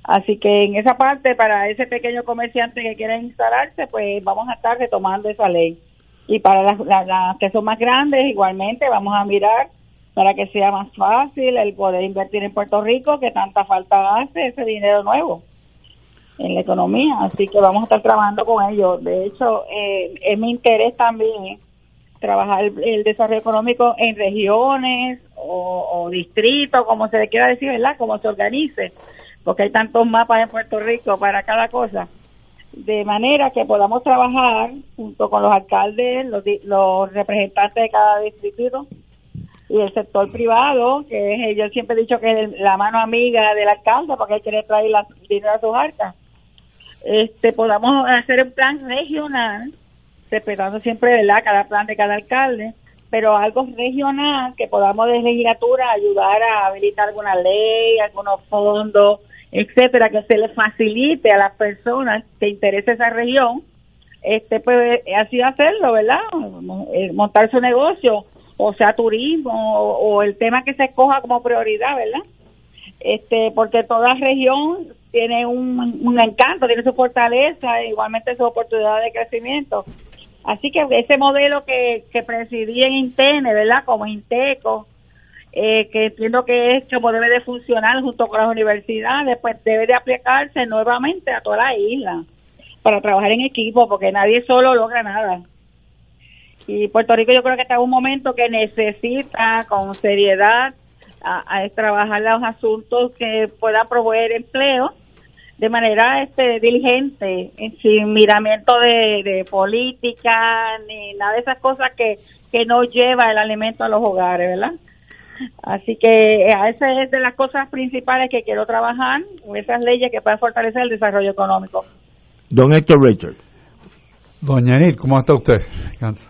Así que en esa parte, para ese pequeño comerciante que quiere instalarse, pues vamos a estar retomando esa ley. Y para las, las que son más grandes, igualmente vamos a mirar para que sea más fácil el poder invertir en Puerto Rico, que tanta falta hace ese dinero nuevo en la economía, así que vamos a estar trabajando con ellos. De hecho, eh, es mi interés también trabajar el, desarrollo económico en regiones o, distritos, como se le quiera decir, ¿verdad? Como se organice, porque hay tantos mapas en Puerto Rico para cada cosa. De manera que podamos trabajar junto con los alcaldes, los, los representantes de cada distrito y el sector privado, que es, yo siempre he dicho que es la mano amiga del alcalde, porque él quiere traer la, dinero a sus arcas este podamos hacer un plan regional, respetando siempre ¿verdad? cada plan de cada alcalde, pero algo regional que podamos de legislatura ayudar a habilitar alguna ley, algunos fondos, etcétera, que se le facilite a las personas que interese esa región, este pues así hacerlo, ¿verdad? Eh, montar su negocio, o sea, turismo, o, el tema que se escoja como prioridad, ¿verdad? Este, porque toda región tiene un, un encanto, tiene su fortaleza, igualmente su oportunidad de crecimiento. Así que ese modelo que, que presidí en Intene, ¿verdad? Como Inteco, eh, que entiendo que es como debe de funcionar junto con las universidades, pues debe de aplicarse nuevamente a toda la isla para trabajar en equipo, porque nadie solo logra nada. Y Puerto Rico yo creo que está en un momento que necesita con seriedad a, trabajar los asuntos que puedan proveer empleo de manera este diligente, sin miramiento de, política ni nada de esas cosas que, que no lleva el alimento a los hogares, ¿verdad? Así que eh, esa es de las cosas principales que quiero trabajar, esas leyes que puedan fortalecer el desarrollo económico. Don Héctor Richard. Doña Enid, ¿cómo está usted?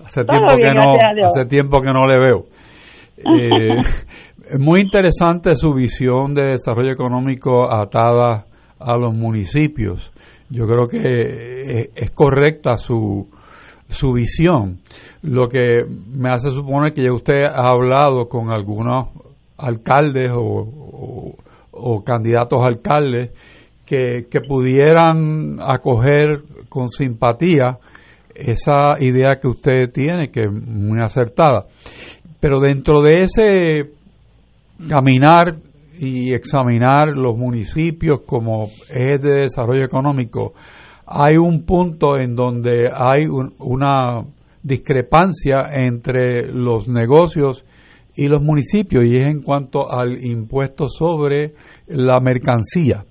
Hace tiempo que no, hace tiempo que no le veo. *laughs* Eh, Es muy interesante su visión de desarrollo económico atada a los municipios. Yo creo que es correcta su, su visión. Lo que me hace suponer que ya usted ha hablado con algunos alcaldes o, candidatos a alcaldes que, que, pudieran acoger con simpatía esa idea que usted tiene, que es muy acertada. Pero dentro de ese caminar y examinar los municipios como ejes de desarrollo económico, hay un punto en donde hay una discrepancia entre los negocios y los municipios y es en cuanto al impuesto sobre la mercancía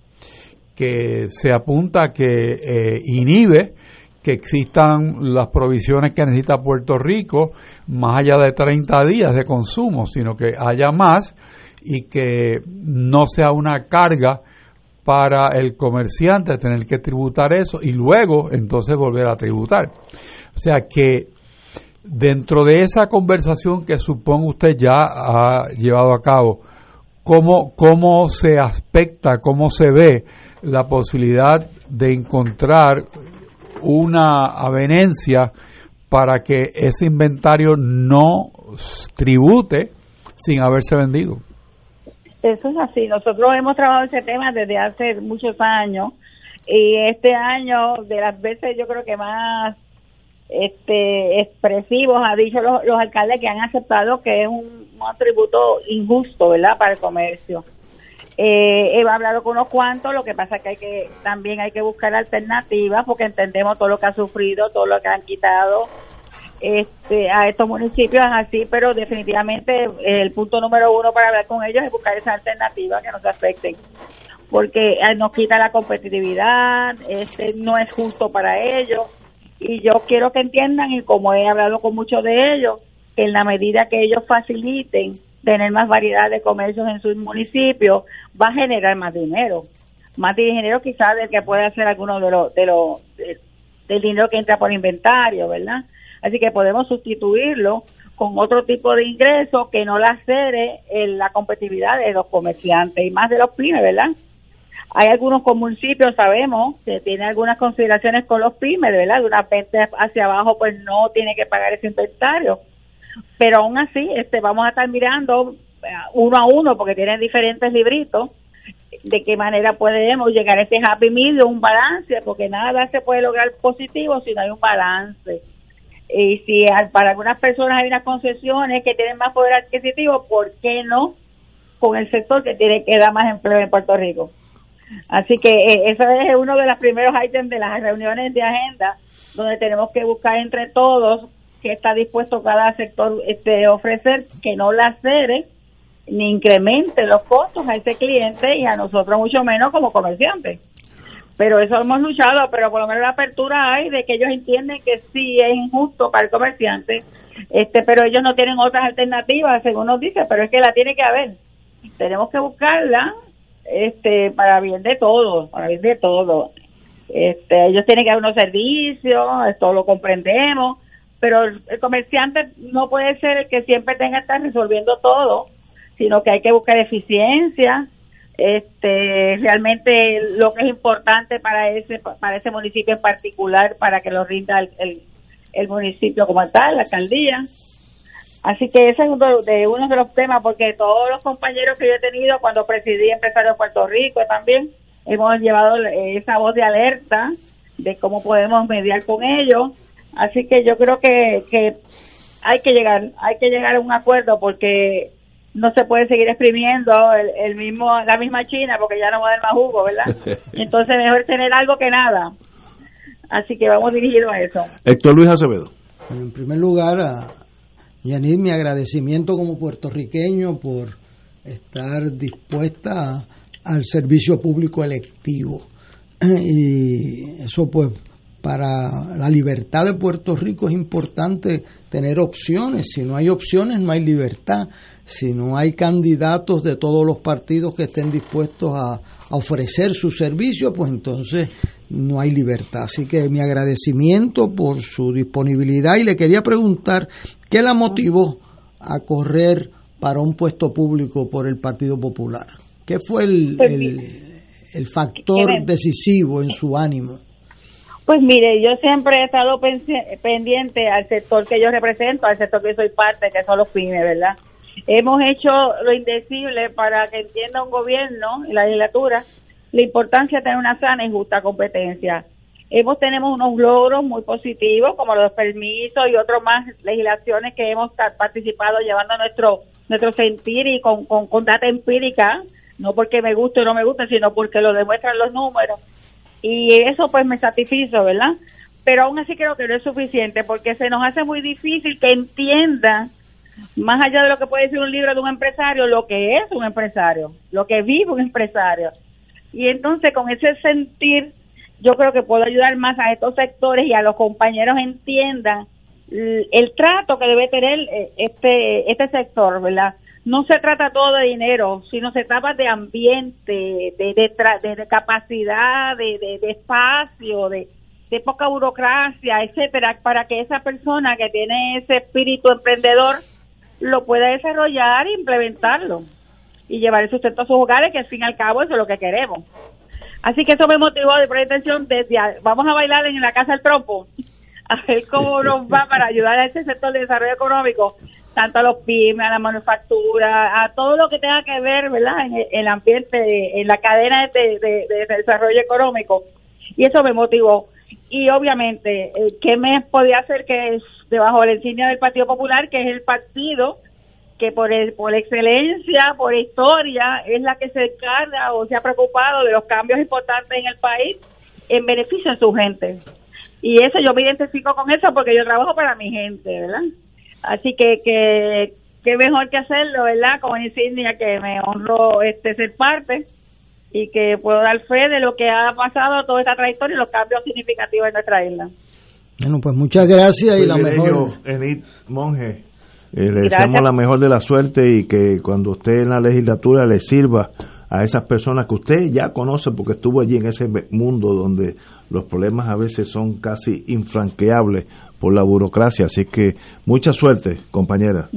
que se apunta que eh, inhibe que existan las provisiones que necesita Puerto Rico más allá de 30 días de consumo, sino que haya más y que no sea una carga para el comerciante tener que tributar eso y luego entonces volver a tributar. O sea que dentro de esa conversación que supongo usted ya ha llevado a cabo, ¿cómo, cómo se aspecta, cómo se ve la posibilidad de encontrar una avenencia para que ese inventario no tribute sin haberse vendido. Eso es así. Nosotros hemos trabajado ese tema desde hace muchos años y este año, de las veces yo creo que más este expresivos, ha dicho los, los alcaldes que han aceptado que es un, un atributo injusto, ¿verdad?, para el comercio. Eh, he hablado con unos cuantos, lo que pasa es que hay que también hay que buscar alternativas porque entendemos todo lo que ha sufrido, todo lo que han quitado este, a estos municipios así, pero definitivamente el punto número uno para hablar con ellos es buscar esa alternativa que nos afecten porque eh, nos quita la competitividad, este no es justo para ellos y yo quiero que entiendan y como he hablado con muchos de ellos, que en la medida que ellos faciliten tener más variedad de comercios en sus municipios, va a generar más dinero. Más dinero quizás del que puede hacer alguno de los, de los, del dinero que entra por inventario, ¿verdad? Así que podemos sustituirlo con otro tipo de ingreso que no la cede en la competitividad de los comerciantes y más de los pymes, ¿verdad? Hay algunos municipios, sabemos, que tienen algunas consideraciones con los pymes, ¿verdad? De una venta hacia abajo, pues no tiene que pagar ese inventario pero aún así este vamos a estar mirando eh, uno a uno porque tienen diferentes libritos de qué manera podemos llegar a ese happy medium, un balance, porque nada se puede lograr positivo si no hay un balance. Y si para algunas personas hay unas concesiones que tienen más poder adquisitivo, ¿por qué no con el sector que tiene que dar más empleo en Puerto Rico? Así que eh, eso es uno de los primeros ítems de las reuniones de agenda, donde tenemos que buscar entre todos que está dispuesto cada sector este ofrecer que no la cede ni incremente los costos a ese cliente y a nosotros mucho menos como comerciantes. Pero eso hemos luchado, pero por lo menos la apertura hay de que ellos entienden que sí es injusto para el comerciante, este, pero ellos no tienen otras alternativas, según nos dice, pero es que la tiene que haber. Tenemos que buscarla este para bien de todo, para bien de todo. Este, ellos tienen que dar unos servicios, esto lo comprendemos, pero el comerciante no puede ser el que siempre tenga que estar resolviendo todo, sino que hay que buscar eficiencia, este realmente lo que es importante para ese para ese municipio en particular para que lo rinda el, el, municipio como tal, la alcaldía. Así que ese es uno de, uno de los temas, porque todos los compañeros que yo he tenido cuando presidí Empresario de Puerto Rico también hemos llevado esa voz de alerta de cómo podemos mediar con ellos Así que yo creo que, que hay que llegar, hay que llegar a un acuerdo porque no se puede seguir exprimiendo el, mismo la misma China porque ya no va a dar más jugo, ¿verdad? *laughs* Entonces mejor tener algo que nada. Así que vamos dirigidos a eso. Héctor Luis Acevedo. en primer lugar, a Yanit, mi agradecimiento como puertorriqueño por estar dispuesta al servicio público electivo. *clears throat* Y eso pues para la libertad de Puerto Rico es importante tener opciones. Si no hay opciones, no hay libertad. Si no hay candidatos de todos los partidos que estén dispuestos a, ofrecer su servicio, pues entonces no hay libertad. Así que mi agradecimiento por su disponibilidad y le quería preguntar qué la motivó a correr para un puesto público por el Partido Popular. ¿Qué fue el, pues el factor decisivo en su ánimo? Pues mire, yo siempre he estado pendiente al sector que yo represento, al sector que soy parte, que son los pymes, ¿verdad? Hemos hecho lo indecible para que entienda un gobierno y la legislatura la importancia de tener una sana y justa competencia. Hemos tenemos unos logros muy positivos como los permisos y otras más legislaciones que hemos participado llevando nuestro nuestro sentir y con, con, con data empírica, no porque me guste o no me guste, sino porque lo demuestran los números y eso pues me satisfizo, ¿verdad? Pero aún así creo que no es suficiente porque se nos hace muy difícil que entienda, más allá de lo que puede decir un libro de un empresario, lo que es un empresario, lo que vive un empresario. Y entonces con ese sentir, yo creo que puedo ayudar más a estos sectores y a los compañeros entiendan el trato que debe tener eh, este este sector, ¿verdad? no se trata todo de dinero, sino se trata de ambiente, de, de, capacidad, de, espacio, de, poca burocracia, etcétera, para que esa persona que tiene ese espíritu emprendedor lo pueda desarrollar e implementarlo y llevar el sustento a sus hogares, que al fin y al cabo eso es lo que queremos. Así que eso me motivó de poner atención desde, vamos a bailar en la Casa del Trompo, *laughs* a ver cómo nos va para ayudar a ese sector de desarrollo económico tanto a los pymes, a la manufactura, a todo lo que tenga que ver, ¿verdad?, en el, ambiente, en la cadena de, desarrollo económico. Y eso me motivó. Y obviamente, eh, ¿qué me podía hacer que es debajo de la insignia del Partido Popular, que es el partido que por, por excelencia, por historia, es la que se encarga o se ha preocupado de los cambios importantes en el país en beneficio de su gente. Y eso yo me identifico con eso porque yo trabajo para mi gente, ¿verdad? Así que, que, qué mejor que hacerlo, ¿verdad? Como insignia que me honro este ser parte y que puedo dar fe de lo que ha pasado toda esta trayectoria y los cambios significativos en nuestra isla. Bueno, pues muchas gracias y la mejor. Edith Monge, eh, le deseamos la mejor de la suerte y que cuando usted en la legislatura le sirva a esas personas que usted ya conoce porque estuvo allí en ese mundo donde los problemas a veces son casi infranqueables por la burocracia. Así que mucha suerte, compañera.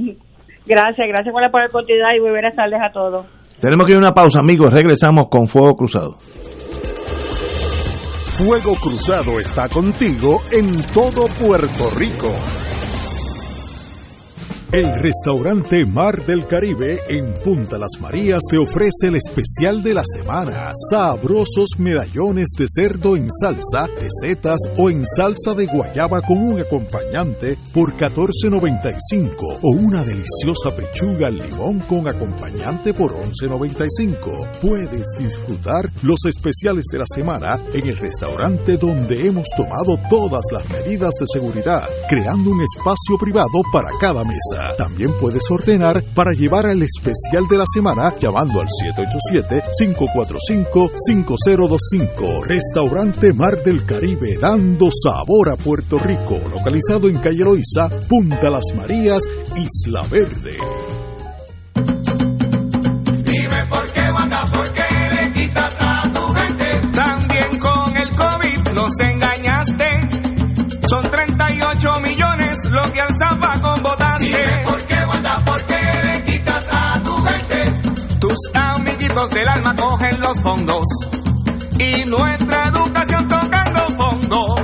Gracias, gracias por la oportunidad y muy buenas tardes a todos. Tenemos que ir a una pausa, amigos. Regresamos con Fuego Cruzado. Fuego Cruzado está contigo en todo Puerto Rico. El restaurante Mar del Caribe en Punta Las Marías te ofrece el especial de la semana. Sabrosos medallones de cerdo en salsa, de setas o en salsa de guayaba con un acompañante por $14.95 o una deliciosa pechuga al limón con acompañante por $11.95. Puedes disfrutar los especiales de la semana en el restaurante donde hemos tomado todas las medidas de seguridad, creando un espacio privado para cada mesa. También puedes ordenar para llevar al especial de la semana llamando al 787-545-5025. Restaurante Mar del Caribe, dando sabor a Puerto Rico, localizado en Calle Loiza, Punta Las Marías, Isla Verde. Del alma cogen los fondos y nuestra educación tocando fondo.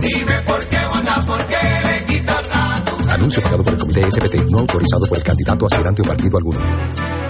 Dime por qué, Wanda, por qué le quitas a tu Anuncio pagado por el Comité SPT, no autorizado por el candidato aspirante o partido alguno.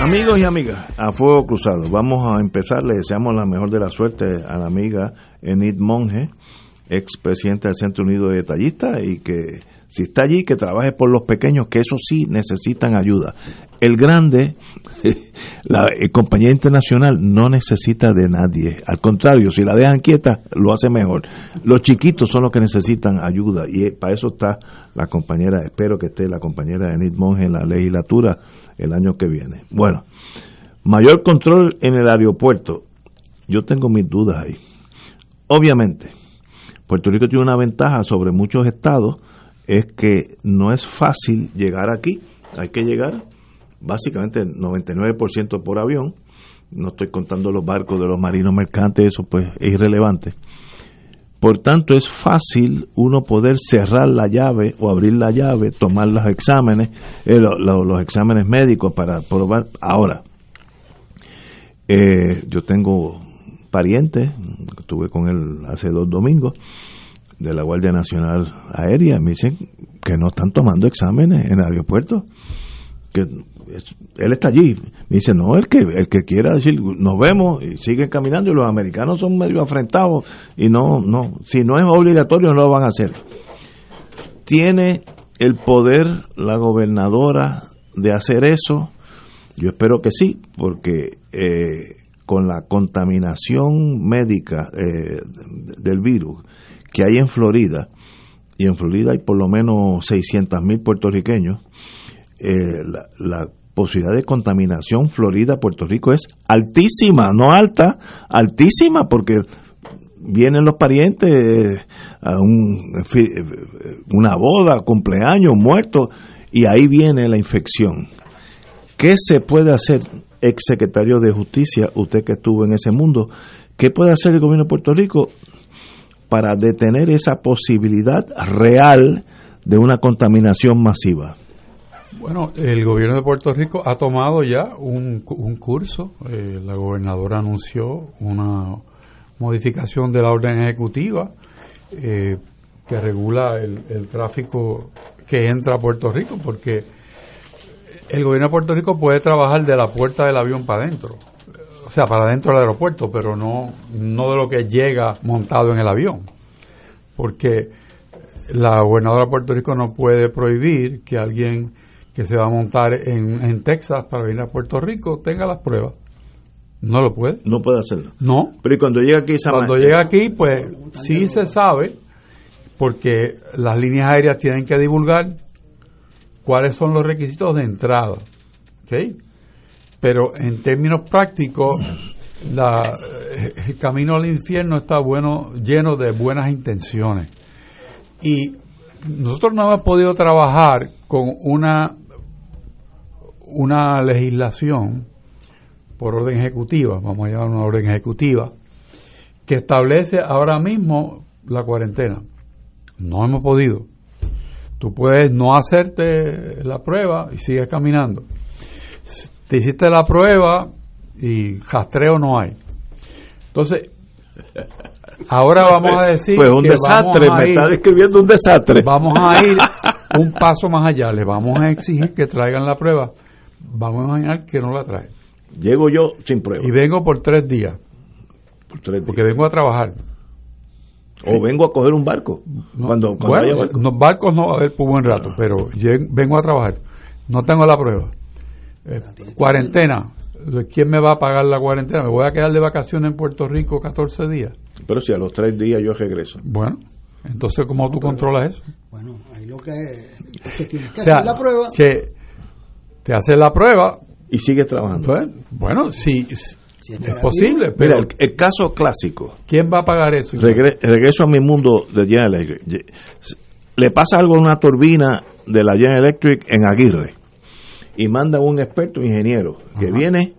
Amigos y amigas, a fuego cruzado, vamos a empezar, le deseamos la mejor de la suerte a la amiga Enid Monge. expresidente del Centro Unido de Detallistas, y que si está allí, que trabaje por los pequeños, que eso sí necesitan ayuda. El grande, *laughs* la eh, compañía internacional no necesita de nadie. Al contrario, si la dejan quieta, lo hace mejor. Los chiquitos son los que necesitan ayuda y eh, para eso está la compañera, espero que esté la compañera Enid Monge en la legislatura el año que viene. Bueno, mayor control en el aeropuerto. Yo tengo mis dudas ahí. Obviamente, Puerto Rico tiene una ventaja sobre muchos estados, es que no es fácil llegar aquí. Hay que llegar básicamente el 99% por avión. No estoy contando los barcos de los marinos mercantes, eso pues es irrelevante. Por tanto, es fácil uno poder cerrar la llave o abrir la llave, tomar los exámenes, eh, los exámenes médicos para probar. Ahora, eh, yo tengo parientes, estuve con él hace dos domingos, de la Guardia Nacional Aérea, me dicen que no están tomando exámenes en el aeropuerto, que él está allí. Me dice, no, el que, el que quiera decir, nos vemos y siguen caminando y los americanos son medio afrentados y no, no, si no es obligatorio no lo van a hacer. Tiene el poder la gobernadora de hacer eso. Yo espero que sí, porque eh, con la contaminación médica eh, del virus que hay en Florida, y en Florida hay por lo menos 600 mil puertorriqueños, eh, la, posibilidad de contaminación Florida-Puerto Rico es altísima, no alta, altísima, porque vienen los parientes a un, una boda, cumpleaños, muertos, y ahí viene la infección. ¿Qué se puede hacer, ex secretario de Justicia, usted que estuvo en ese mundo, qué puede hacer el gobierno de Puerto Rico para detener esa posibilidad real de una contaminación masiva? Bueno, el gobierno de Puerto Rico ha tomado ya un, curso. Eh, la gobernadora anunció una modificación de la orden ejecutiva eh, que regula el, tráfico que entra a Puerto Rico, porque el gobierno de Puerto Rico puede trabajar de la puerta del avión para adentro, o sea, para adentro del aeropuerto, pero no, no de lo que llega montado en el avión, porque la gobernadora de Puerto Rico no puede prohibir que alguien que se va a montar en, en Texas para venir a Puerto Rico tenga las pruebas. No lo puede. No puede hacerlo. No. Pero cuando llega aquí, cuando llega aquí, pues sí se sabe, porque las líneas aéreas tienen que divulgar cuáles son los requisitos de entrada. ¿Ok? Pero en términos prácticos, *clears throat* la, el camino al infierno está bueno, lleno de buenas intenciones. Y nosotros no hemos podido trabajar con una una legislación por orden ejecutiva, vamos a llamar una orden ejecutiva, que establece ahora mismo la cuarentena. No hemos podido. Tú puedes no hacerte la prueba y sigues caminando. Te hiciste la prueba y rastreo no hay. Entonces, ahora vamos a decir pues un desastre, me está describiendo un desastre. Vamos a ir un paso más allá, le vamos a exigir que traigan la prueba vamos a imaginar que no la trae. Llego yo sin prueba. Y vengo por tres días. Por tres días. Porque vengo a trabajar. O vengo a coger un barco. cuando, bueno, barcos. barcos no va a haber por buen rato, pero vengo a trabajar. No tengo la prueba. Eh, cuarentena. ¿Quién me va a pagar la cuarentena? ¿Me voy a quedar de vacaciones en Puerto Rico 14 días? Pero si a los tres días yo regreso. Bueno, entonces, ¿cómo tú controlas eso? Bueno, ahí lo que, es que tienes que hacer la prueba. Que te haces la prueba. Y sigues trabajando. Bueno, sí, es posible. Pero Mira, el, caso clásico. ¿Quién va a pagar eso? regreso a mi mundo de General Electric. Le pasa algo a una turbina de la General Electric en Aguirre y manda un experto ingeniero que viene.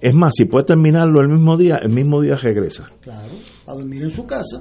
Es más, si puede terminarlo el mismo día, el mismo día regresa. Claro, a dormir en su casa.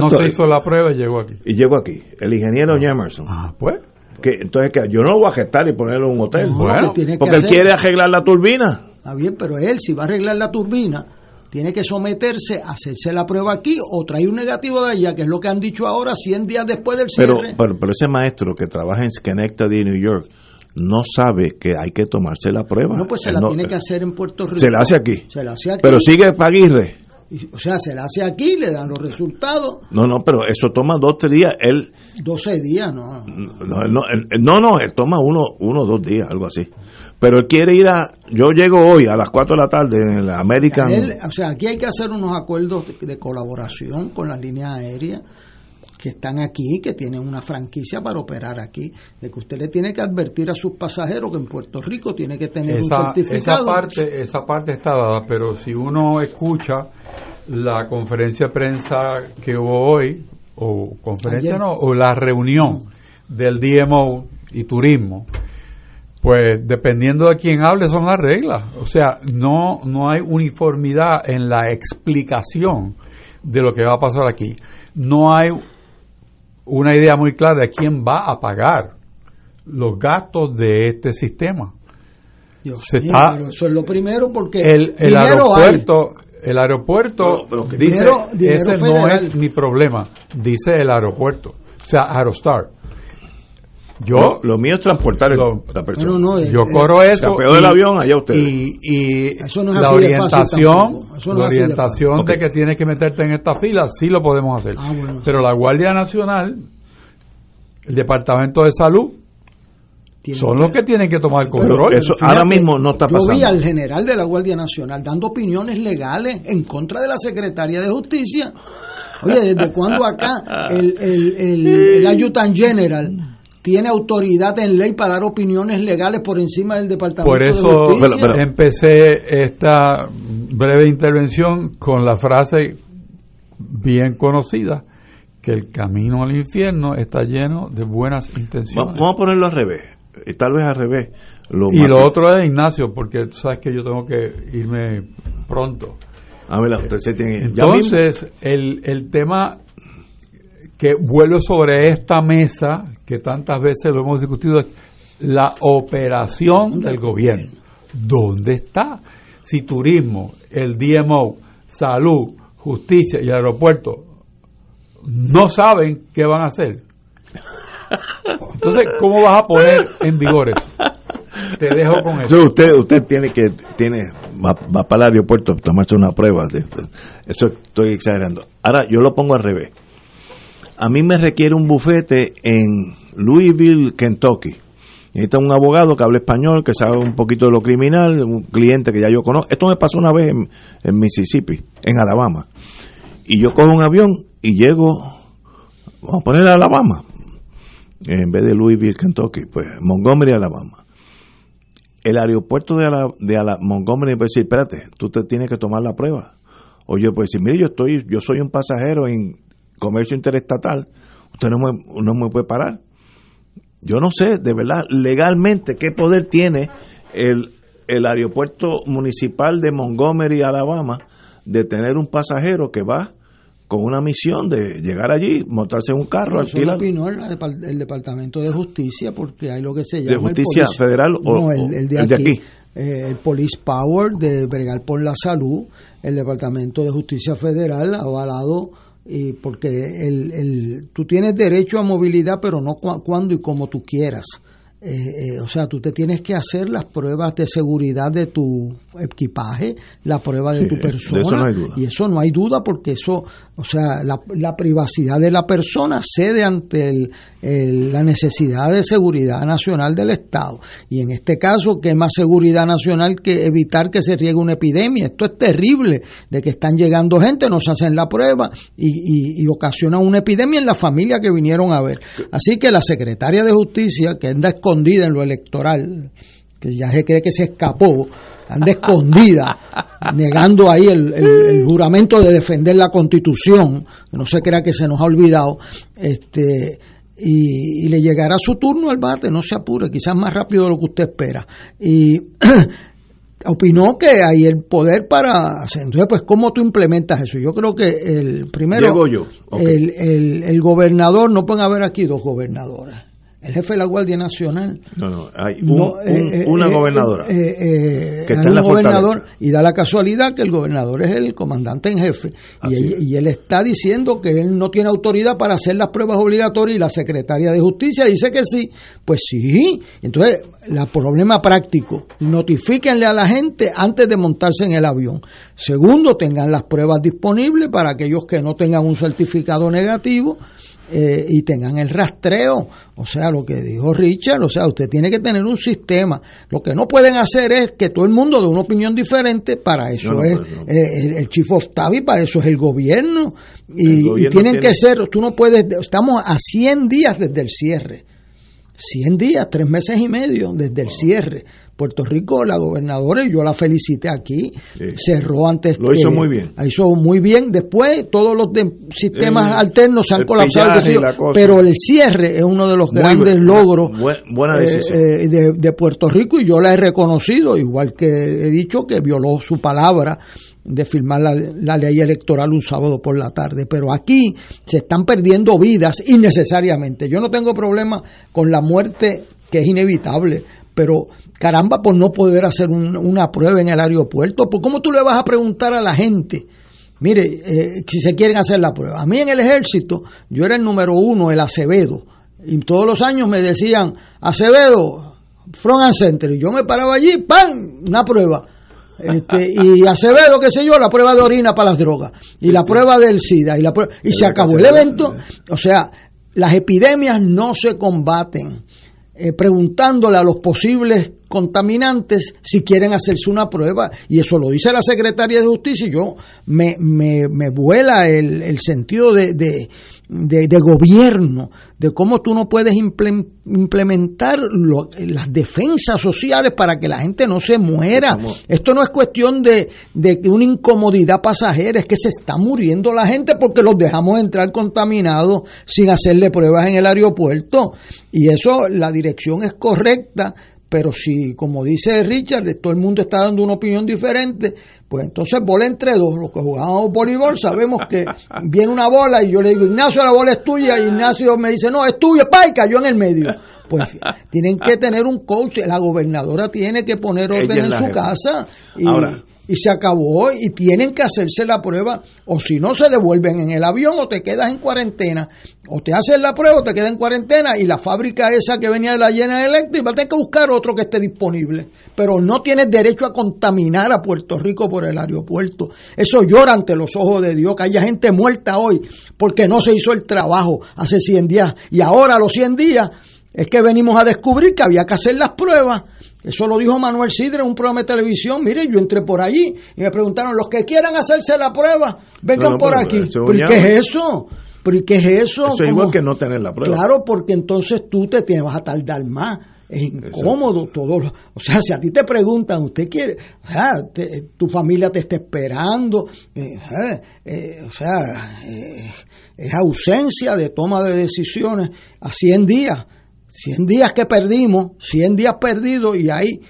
no se hizo la prueba y llegó aquí. Y llegó aquí, el ingeniero Jamerson. Ah, pues que entonces que yo no lo voy a gestar y ponerlo en un hotel. Bueno, porque él quiere arreglar la turbina. Está bien pero él si va a arreglar la turbina tiene que someterse a hacerse la prueba aquí o traer un negativo de allá que es lo que han dicho ahora 100 días después del cierre. pero, pero, ese maestro que trabaja en Schenectady New York no sabe que hay que tomarse la prueba. No pues se la tiene que hacer en Puerto Rico se la hace aquí. Se la hace aquí. pero sigue Paguirre o sea, se la hace aquí, le dan los resultados. No, no, pero eso toma dos, tres días. Él. 12 días, no. No, no, él, no, no, él toma uno, uno, dos días, algo así. Pero él quiere ir a. Yo llego hoy a las 4 de la tarde en la American. o sea, aquí hay que hacer unos acuerdos de, de colaboración con las líneas aéreas que están aquí, que tienen una franquicia para operar aquí, de que usted le tiene que advertir a sus pasajeros que en Puerto Rico tiene que tener esa, un certificado. Esa parte, esa parte está dada, pero si uno escucha la conferencia de prensa que hubo hoy, o conferencia no, o la reunión del DMO y turismo, pues dependiendo de quién hable son las reglas. O sea, no, no hay uniformidad en la explicación de lo que va a pasar aquí. No hay una idea muy clara de quién va a pagar los gastos de este sistema. Se está, eso es lo primero porque el, el aeropuerto, el aeropuerto dice ese no es mi problema, dice el aeropuerto, o sea Aerostar. Yo, lo, mío es transportar la persona. No, no, yo corro eso. Se del avión, allá usted. Y, y eso no es la orientación, no la orientación de, de, que tienes que meterte en esta fila, sí lo podemos hacer. Ah, bueno. Pero la Guardia Nacional, el Departamento de Salud, son los que tienen que tomar el control. Eso ahora mismo no está pasando. Yo vi al general de la Guardia Nacional dando opiniones legales en contra de la Secretaría de Justicia. Oye, ¿desde cuándo acá el, el, el, el Ayutan General tiene autoridad en ley para dar opiniones legales por encima del Departamento por eso de Justicia. Pero, pero, empecé esta breve intervención con la frase bien conocida que el camino al infierno está lleno de buenas intenciones. Vamos a ponerlo al revés, tal vez al revés. Lo y lo otro es Ignacio, porque sabes que yo tengo que irme pronto. A ver, usted se tiene... Entonces, el, el tema que vuelve sobre esta mesa, que tantas veces lo hemos discutido, la operación del gobierno. ¿Dónde está? Si turismo, el DMO, salud, justicia y el aeropuerto no saben qué van a hacer. Entonces, ¿cómo vas a poner en vigor eso? Te dejo con eso. usted, usted tiene que, tiene, va, va para el aeropuerto a tomarse una prueba. De, eso estoy exagerando. Ahora, yo lo pongo al revés a mí me requiere un bufete en Louisville, Kentucky. Necesita un abogado que hable español, que sabe un poquito de lo criminal, un cliente que ya yo conozco. Esto me pasó una vez en, Mississippi, en Alabama. Y yo cojo un avión y llego, vamos a poner Alabama, en vez de Louisville, Kentucky, pues Montgomery, Alabama. El aeropuerto de, de Montgomery puede decir, espérate, tú te tienes que tomar la prueba. O yo puedo decir, mire, yo estoy, yo soy un pasajero en comercio interestatal, usted no me, no me puede parar. Yo no sé, de verdad, legalmente, qué poder tiene el, el aeropuerto municipal de Montgomery, Alabama, de tener un pasajero que va con una misión de llegar allí, montarse en un carro, Eso lo opinó el, Departamento de Justicia, porque hay lo que se llama... ¿De Justicia Federal o, el, de, aquí, eh, el Police Power de bregar por la salud, el Departamento de Justicia Federal ha avalado y porque el, el, tú tienes derecho a movilidad, pero no cuando y como tú quieras. Eh, eh, o sea, tú te tienes que hacer las pruebas de seguridad de tu equipaje, la prueba de tu persona, y eso no hay duda porque eso, o sea, la, la privacidad de la persona cede ante el, la necesidad de seguridad nacional del Estado. Y en este caso, ¿qué más seguridad nacional que evitar que se riegue una epidemia? Esto es terrible, de que están llegando gente, nos hacen la prueba y, y, y ocasiona una epidemia en la familia que vinieron a ver. Así que la secretaria de Justicia, que anda escondida en lo electoral, que ya se cree que se escapó, anda escondida, *laughs* negando ahí el, el, juramento de defender la constitución, no se crea que se nos ha olvidado, este y, y, le llegará su turno al bate, no se apure, quizás más rápido de lo que usted espera. Y *clears throat* opinó que hay el poder para. Entonces, pues, ¿cómo tú implementas eso? Yo creo que el primero, yo. el, el, el, gobernador, no pueden haber aquí dos gobernadores. El jefe de la Guardia Nacional. No, no, hay una gobernadora. que está en la gobernador y da la casualidad que el gobernador es el comandante en jefe. Y él, está diciendo que él no tiene autoridad para hacer las pruebas obligatorias y la secretaria de Justicia dice que sí. Pues sí. Entonces, el problema práctico, notifíquenle a la gente antes de montarse en el avión. Segundo, tengan las pruebas disponibles para aquellos que no tengan un certificado negativo eh, y tengan el rastreo. O sea, lo que dijo Richard, o sea, usted tiene que tener un sistema. Lo que no pueden hacer es que todo el mundo dé una opinión diferente, para eso es eh, el, chief of staff y para eso es el gobierno. Y, tienen que ser, tú no puedes, estamos a 100 días desde el cierre. 100 días, tres meses y medio desde el cierre. Puerto Rico, la gobernadora, y yo la felicité aquí, cerró antes. Lo hizo muy bien. Hizo muy bien. Después, todos los sistemas alternos se han colapsado, pero el cierre es uno de los grandes logros eh, eh, de, Puerto Rico y yo la he reconocido, igual que he dicho que violó su palabra de firmar la, la, ley electoral un sábado por la tarde. Pero aquí se están perdiendo vidas innecesariamente. Yo no tengo problema con la muerte que es inevitable, pero caramba, por no poder hacer una prueba en el aeropuerto, pues ¿cómo tú le vas a preguntar a la gente? Mire, eh, si se quieren hacer la prueba. A mí en el ejército, yo era el número uno, el Acevedo, y todos los años me decían, Acevedo, front and center, y yo me paraba allí, ¡pam! Una prueba. Este, y Acevedo, qué sé yo, la prueba de orina para las drogas, y la prueba del SIDA, y, la y se acabó el evento. O sea, las epidemias no se combaten eh, preguntándole a los posibles contaminantes si quieren hacerse una prueba. Y eso lo dice la secretaria de Justicia y yo me, me, me vuela el, el sentido de, de, de, gobierno, de cómo tú no puedes implementar las defensas sociales para que la gente no se muera. Esto no es cuestión de, de una incomodidad pasajera, es que se está muriendo la gente porque los dejamos entrar contaminados sin hacerle pruebas en el aeropuerto. Y eso, la dirección es correcta, pero si, como dice Richard, todo el mundo está dando una opinión diferente, pues entonces bola entre dos. Los que jugamos voleibol sabemos que *laughs* viene una bola y yo le digo, Ignacio, la bola es tuya. Y Ignacio me dice, no, es tuya, pa, y cayó en el medio. Pues tienen que tener un coach. La gobernadora tiene que poner orden en su casa. Y, Ahora, y se acabó y tienen que hacerse la prueba o si no se devuelven en el avión o te quedas en cuarentena o te hacen la prueba o te quedas en cuarentena y la fábrica esa que venía de la llena eléctrica va a tener que buscar otro que esté disponible. Pero no tienes derecho a contaminar a Puerto Rico por el aeropuerto. Eso llora ante los ojos de Dios que haya gente muerta hoy porque no se hizo el trabajo hace 100 días y ahora los 100 días es que venimos a descubrir que había que hacer las pruebas eso lo dijo Manuel Sidre en un programa de televisión. Mire, yo entré por allí y me preguntaron, los que quieran hacerse la prueba, vengan por aquí. ¿Pero qué es eso? ¿Pero qué es eso? Eso es igual que no tener la prueba. Claro, porque entonces tú te, te vas a tardar más. Es incómodo todo. O sea, si a ti te preguntan, ¿usted quiere? O sea, tu familia te está esperando. Eh, eh, o sea, eh, es ausencia de toma de decisiones a 100 días. 100 días que perdimos, 100 días perdidos y hay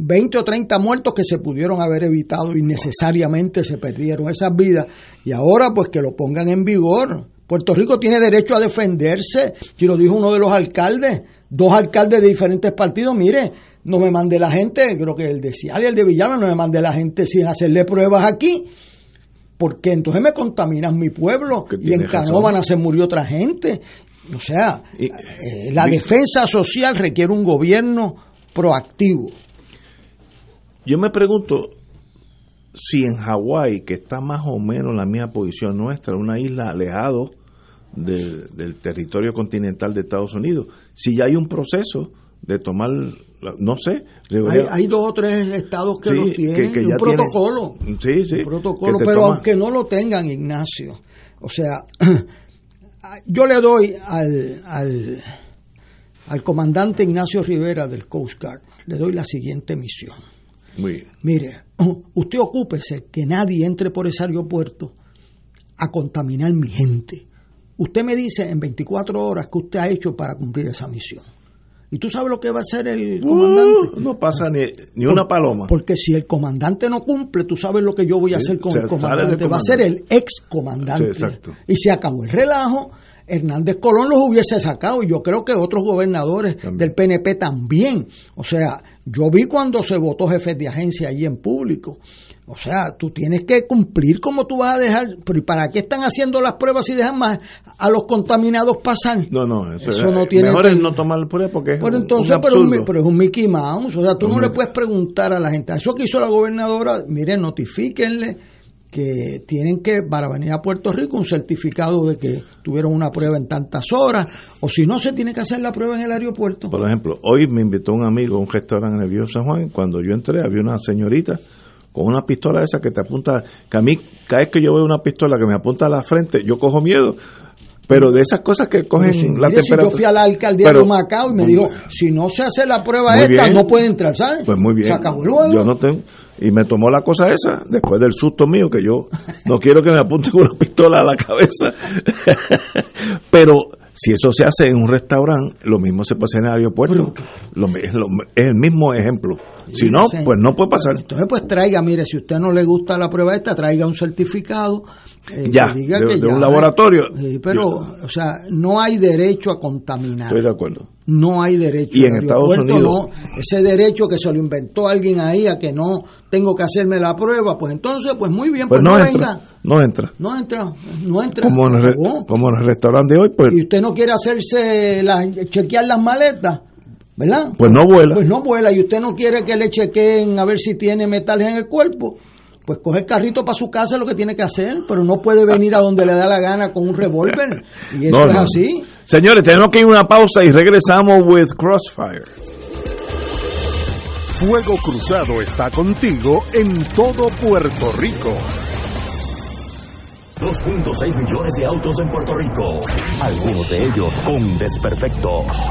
20 o 30 muertos que se pudieron haber evitado y necesariamente se perdieron esas vidas. Y ahora pues que lo pongan en vigor. Puerto Rico tiene derecho a defenderse, y lo dijo uno de los alcaldes, dos alcaldes de diferentes partidos, mire, no me mande la gente, creo que el de Cial y el de Villano, no me mande la gente sin hacerle pruebas aquí, porque entonces me contaminan mi pueblo y en Canóvana se murió otra gente o sea, eh, la defensa social requiere un gobierno proactivo. Yo me pregunto si en Hawái, que está más o menos en la misma posición nuestra, una isla alejado del territorio continental de Estados Unidos, si ya hay un proceso de tomar, no sé. Hay, dos o tres estados que lo tienen, un protocolo. sí, sí. Un protocolo, pero aunque no lo tengan, Ignacio. O sea, *clears throat* yo le doy al, al, al, comandante Ignacio Rivera del Coast Guard, le doy la siguiente misión. Mire, *clears throat* usted ocúpese que nadie entre por ese aeropuerto a contaminar mi gente. Usted me dice en 24 horas que usted ha hecho para cumplir esa misión. ¿Y tú sabes lo que va a hacer el comandante? Uh, no pasa ni, ni una paloma. Porque si el comandante no cumple, tú sabes lo que yo voy a hacer con el comandante. Va a ser el ex comandante. y se acabó el relajo. Hernández Colón los hubiese sacado y yo creo que otros gobernadores del PNP también. O sea, yo vi cuando se votó jefe de agencia allí en público. O sea, tú tienes que cumplir como tú vas a dejar. Pero ¿y para qué están haciendo las pruebas si dejan más a los contaminados pasar? No, no, eso, no tiene. Mejor es no tomar pruebas porque es pero entonces, pero, es un Mickey Mouse. O sea, tú no le puedes preguntar a la gente. Eso que hizo la gobernadora, miren, notifíquenle que tienen que, para venir a Puerto Rico, un certificado de que tuvieron una prueba en tantas horas, o si no, se tiene que hacer la prueba en el aeropuerto. Por ejemplo, hoy me invitó un amigo a un restaurante en el Viejo San Juan, cuando yo entré había una señorita con una pistola esa que te apunta, que a mí cada vez que yo veo una pistola que me apunta a la frente, yo cojo miedo, pero de esas cosas que cogen la temperatura. yo fui a la alcaldía de Macao y me dijo, si no se hace la prueba esta, no puede entrar, ¿sabes? Pues muy bien. Se acabó luego. Yo no tengo, y me tomó la cosa esa, después del susto mío, que yo no quiero que me apunte con *laughs* una pistola a la cabeza. *laughs* pero si eso se hace en un restaurante, lo mismo se puede hacer en el aeropuerto. Lo, es, el mismo ejemplo. Si no, pues no puede pasar. Entonces, pues traiga, mire, si a usted no le gusta la prueba esta, traiga un certificado. Eh, ya, diga de, que un laboratorio. pero, o sea, no hay derecho a contaminar. Estoy de acuerdo. No hay derecho. Y en Estados Unidos. ese derecho que se lo inventó alguien ahí a que no tengo que hacerme la prueba, pues entonces, pues muy bien, pues, pues no, entra, No entra. No entra, no entra. Como en, el, como en el restaurante hoy, pues. Y usted no quiere hacerse, la, chequear las maletas, ¿verdad? Pues no vuela. Pues no vuela. Y usted no quiere que le chequeen a ver si tiene metales en el cuerpo. Pues coge el carrito para su casa, lo que tiene que hacer, pero no puede venir a donde le da la gana con un revólver. Y eso es así. Señores, tenemos que ir a una pausa y regresamos with Crossfire. Fuego Cruzado está contigo en todo Puerto Rico. 2.6 millones de autos en Puerto Rico, algunos de ellos con desperfectos.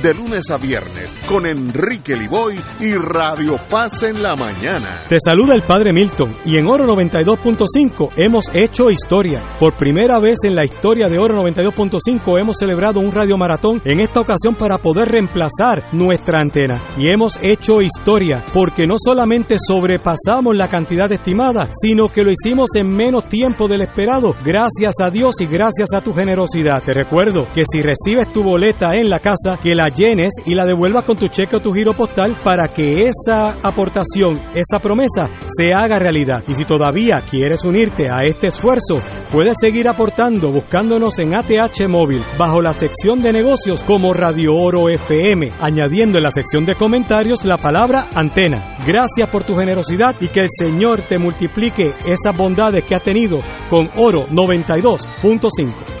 de lunes a viernes con Enrique Liboy y Radio Paz en la mañana. Te saluda el Padre Milton y en Oro 92.5 hemos hecho historia. Por primera vez en la historia de Oro 92.5 hemos celebrado un radio maratón en esta ocasión para poder reemplazar nuestra antena. Y hemos hecho historia porque no solamente sobrepasamos la cantidad estimada, sino que lo hicimos en menos tiempo del esperado, gracias a Dios y gracias a tu generosidad. Te recuerdo que si recibes tu boleta en la casa, que la llenes y la devuelvas con tu cheque o tu giro postal para que esa aportación, esa promesa, se haga realidad. Y si todavía quieres unirte a este esfuerzo, puedes seguir aportando buscándonos en ATH Móvil bajo la sección de negocios como Radio Oro FM, añadiendo en la sección de comentarios la palabra antena. Gracias por tu generosidad y que el Señor te multiplique esas bondades que has tenido con Oro 92.5.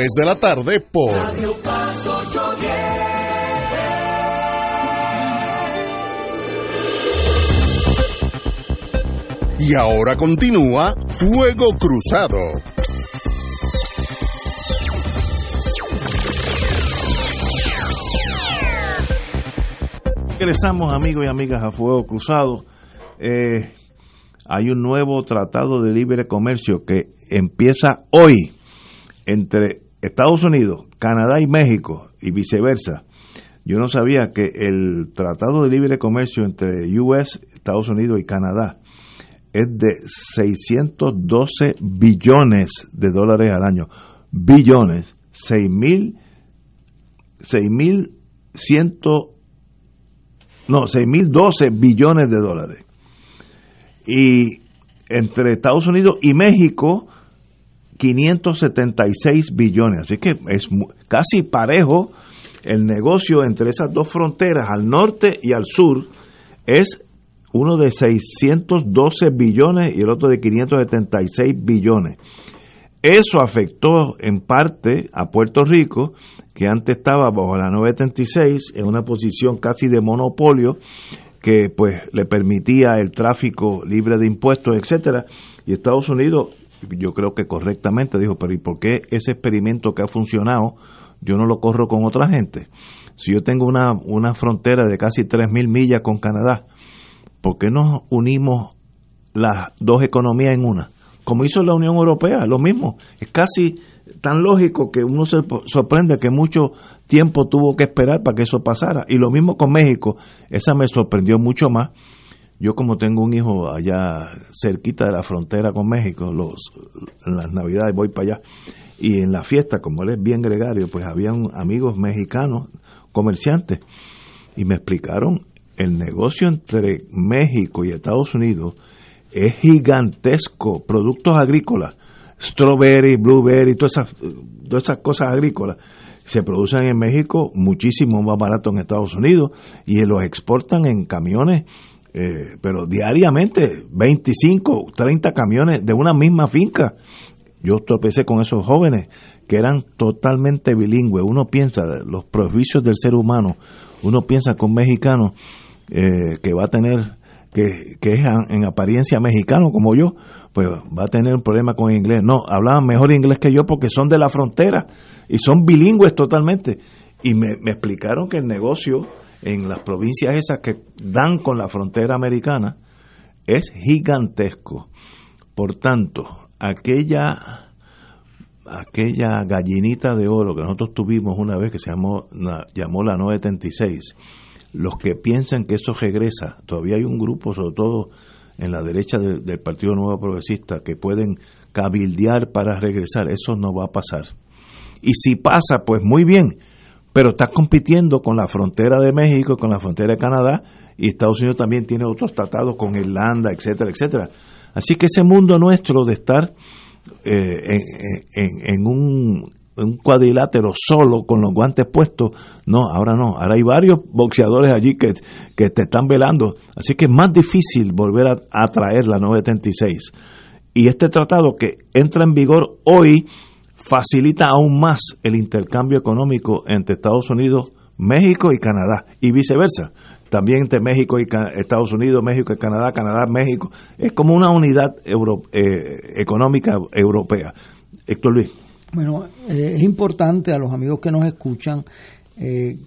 de la tarde por Radio Paz 810. Y ahora continúa Fuego Cruzado. Regresamos amigos y amigas a Fuego Cruzado. Eh, hay un nuevo tratado de libre comercio que empieza hoy entre Estados Unidos, Canadá y México y viceversa. Yo no sabía que el Tratado de Libre Comercio entre US, Estados Unidos y Canadá es de 612 billones de dólares al año. Billones. 6 mil, 6 mil ciento, no, 6 mil 12 billones de dólares. Y entre Estados Unidos y México 576 billones. Así que es casi parejo el negocio entre esas dos fronteras, al norte y al sur, es uno de 612 billones y el otro de 576 billones. Eso afectó en parte a Puerto Rico, que antes estaba bajo la 936 en una posición casi de monopolio que pues le permitía el tráfico libre de impuestos, etcétera, y Estados Unidos yo creo que correctamente dijo, pero ¿y por qué ese experimento que ha funcionado yo no lo corro con otra gente? Si yo tengo una, una frontera de casi 3.000 millas con Canadá, ¿por qué no unimos las dos economías en una? Como hizo la Unión Europea, lo mismo. Es casi tan lógico que uno se sorprende que mucho tiempo tuvo que esperar para que eso pasara. Y lo mismo con México, esa me sorprendió mucho más yo como tengo un hijo allá cerquita de la frontera con México, los, en las navidades voy para allá, y en la fiesta, como él es bien gregario, pues habían amigos mexicanos, comerciantes, y me explicaron el negocio entre México y Estados Unidos es gigantesco, productos agrícolas, strawberry, blueberry, todas esas, todas esas cosas agrícolas se producen en México muchísimo más barato en Estados Unidos y los exportan en camiones eh, pero diariamente 25, 30 camiones de una misma finca. Yo tropecé con esos jóvenes que eran totalmente bilingües. Uno piensa los prejuicios del ser humano, uno piensa con mexicano eh, que va a tener, que, que es en apariencia mexicano como yo, pues va a tener un problema con inglés. No, hablaban mejor inglés que yo porque son de la frontera y son bilingües totalmente. Y me, me explicaron que el negocio en las provincias esas que dan con la frontera americana es gigantesco. Por tanto, aquella aquella gallinita de oro que nosotros tuvimos una vez que se llamó, llamó la 976, los que piensan que eso regresa, todavía hay un grupo, sobre todo en la derecha del Partido Nuevo Progresista, que pueden cabildear para regresar, eso no va a pasar. Y si pasa, pues muy bien, pero está compitiendo con la frontera de México, con la frontera de Canadá, y Estados Unidos también tiene otros tratados con Irlanda, etcétera, etcétera. Así que ese mundo nuestro de estar eh, en, un, cuadrilátero solo con los guantes puestos, no, ahora no, ahora hay varios boxeadores allí que, te están velando, así que es más difícil volver a, a traer la 976. Y este tratado que entra en vigor hoy, facilita aún más el intercambio económico entre Estados Unidos, México y Canadá, y viceversa. También entre México y Estados Unidos, México y Canadá, Canadá, México. Es como una unidad eh, económica europea. Héctor Luis. Bueno, eh, es importante a los amigos que nos escuchan eh,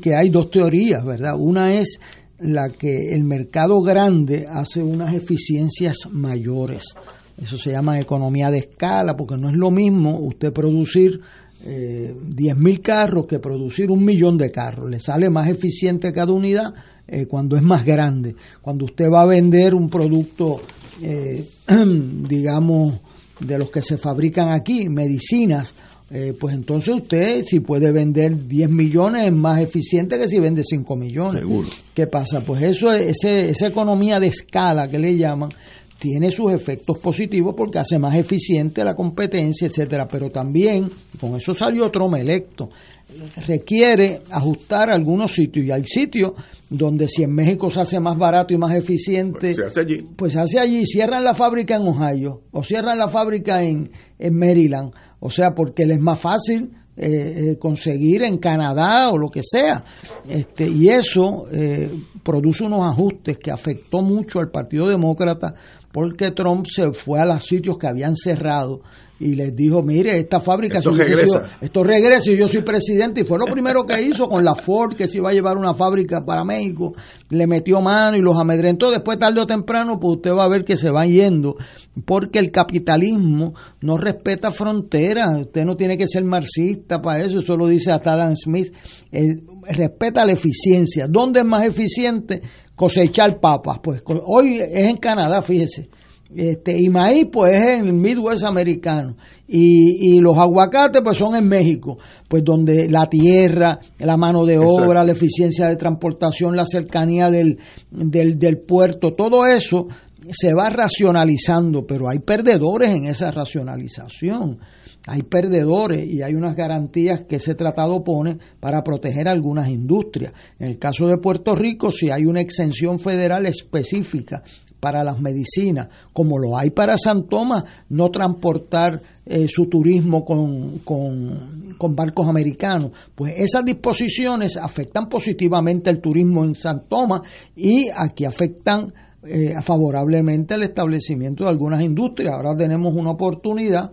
que hay dos teorías, ¿verdad? Una es la que el mercado grande hace unas eficiencias mayores. Eso se llama economía de escala, porque no es lo mismo usted producir eh, 10.000 carros que producir un millón de carros. Le sale más eficiente cada unidad eh, cuando es más grande. Cuando usted va a vender un producto, eh, *clears throat* digamos, de los que se fabrican aquí, medicinas, eh, pues entonces usted si puede vender 10 millones es más eficiente que si vende 5 millones. ¿Qué pasa? Pues eso, ese, esa economía de escala que le llaman, tiene sus efectos positivos porque hace más eficiente la competencia, etcétera, pero también, con eso salió Trump electo, requiere ajustar algunos sitios y hay sitios donde si en México se hace más barato y más eficiente, pues se hace allí. Pues se hace allí, cierran la fábrica en Ohio o cierran la fábrica en, en Maryland, o sea, porque les es más fácil eh, eh, conseguir en Canadá o lo que sea. Este, y eso eh, produce unos ajustes que afectó mucho al Partido Demócrata porque Trump se fue a los sitios que habían cerrado y les dijo, mire, esta fábrica... Esto regresa. esto regresa y yo soy presidente. Y fue lo primero que hizo con la Ford, que se iba a llevar una fábrica para México. Le metió mano y los amedrentó. Después, tarde o temprano, pues usted va a ver que se van yendo. Porque el capitalismo no respeta fronteras. Usted no tiene que ser marxista para eso. Eso lo dice hasta Adam Smith. respeta la eficiencia. ¿Dónde es más eficiente? Cosechar papas. Pues hoy es en Canadá, fíjese este, y maíz, pues es en el Midwest americano. Y, y, los aguacates, pues son en México, pues donde la tierra, la mano de obra, la eficiencia de transportación, la cercanía del, del, del puerto, todo eso se va racionalizando, pero hay perdedores en esa racionalización. Hay perdedores y hay unas garantías que ese tratado pone para proteger algunas industrias. En el caso de Puerto Rico, si hay una exención federal específica para las medicinas, como lo hay para San Tomás, no transportar eh, su turismo con, con, barcos americanos. Pues esas disposiciones afectan positivamente el turismo en San Tomás y aquí afectan eh, favorablemente el establecimiento de algunas industrias. Ahora tenemos una oportunidad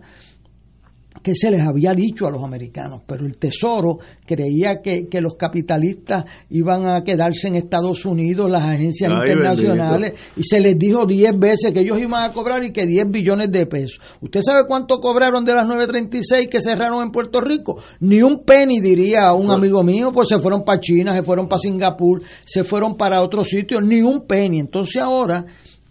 que se les había dicho a los americanos, pero el Tesoro creía que, los capitalistas iban a quedarse en Estados Unidos, las agencias internacionales, y se les dijo 10 veces que ellos iban a cobrar y que 10 billones de pesos. ¿Usted sabe cuánto cobraron de las 936 que cerraron en Puerto Rico? Ni un penny, diría un amigo mío, pues se fueron para China, se fueron para Singapur, se fueron para otros sitios, ni un penny. Entonces ahora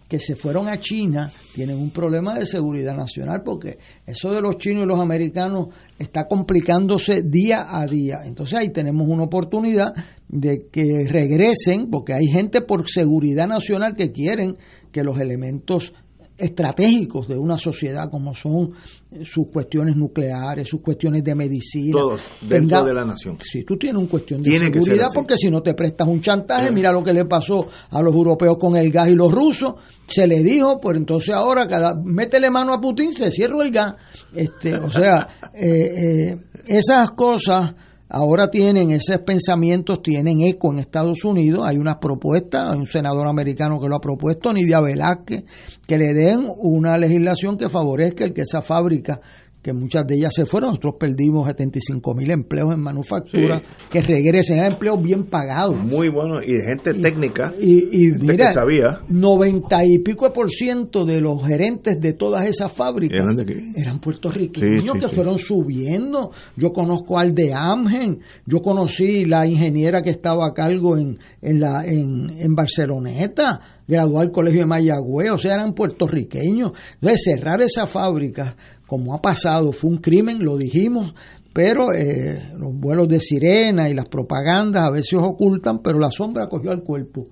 que se fueron a China tienen un problema de seguridad nacional porque eso de los chinos y los americanos está complicándose día a día. Entonces ahí tenemos una oportunidad de que regresen porque hay gente por seguridad nacional que quieren que los elementos estratégicos de una sociedad como son sus cuestiones nucleares, sus cuestiones de medicina. Todos dentro de la nación. Si tú tienes un cuestión de seguridad, porque si no te prestas un chantaje, mira lo que le pasó a los europeos con el gas y los rusos, se le dijo, pues entonces ahora cada métele mano a Putin, se cierra el gas. Este, o sea, *laughs* eh, eh, esas cosas ahora tienen esos pensamientos, tienen eco en Estados Unidos. Hay unas propuestas, hay un senador americano que lo ha propuesto, Nidia Velázquez, que le den una legislación que favorezca el que esa fábrica que muchas de ellas se fueron, nosotros perdimos 75 mil empleos en manufactura, que regresen a empleos bien pagados. Muy buenos y de gente técnica, y, mira, que sabía. 90 y pico por ciento de los gerentes de todas esas fábricas eran, puertorriqueños que fueron subiendo. Yo conozco al de Amgen, yo conocí la ingeniera que estaba a cargo en, en, la, en, en Barceloneta, graduó al colegio de Mayagüez, o sea, eran puertorriqueños. Entonces, cerrar esa fábrica como ha pasado, fue un crimen, lo dijimos, pero eh, los vuelos de sirena y las propagandas a veces ocultan, pero la sombra cogió al cuerpo.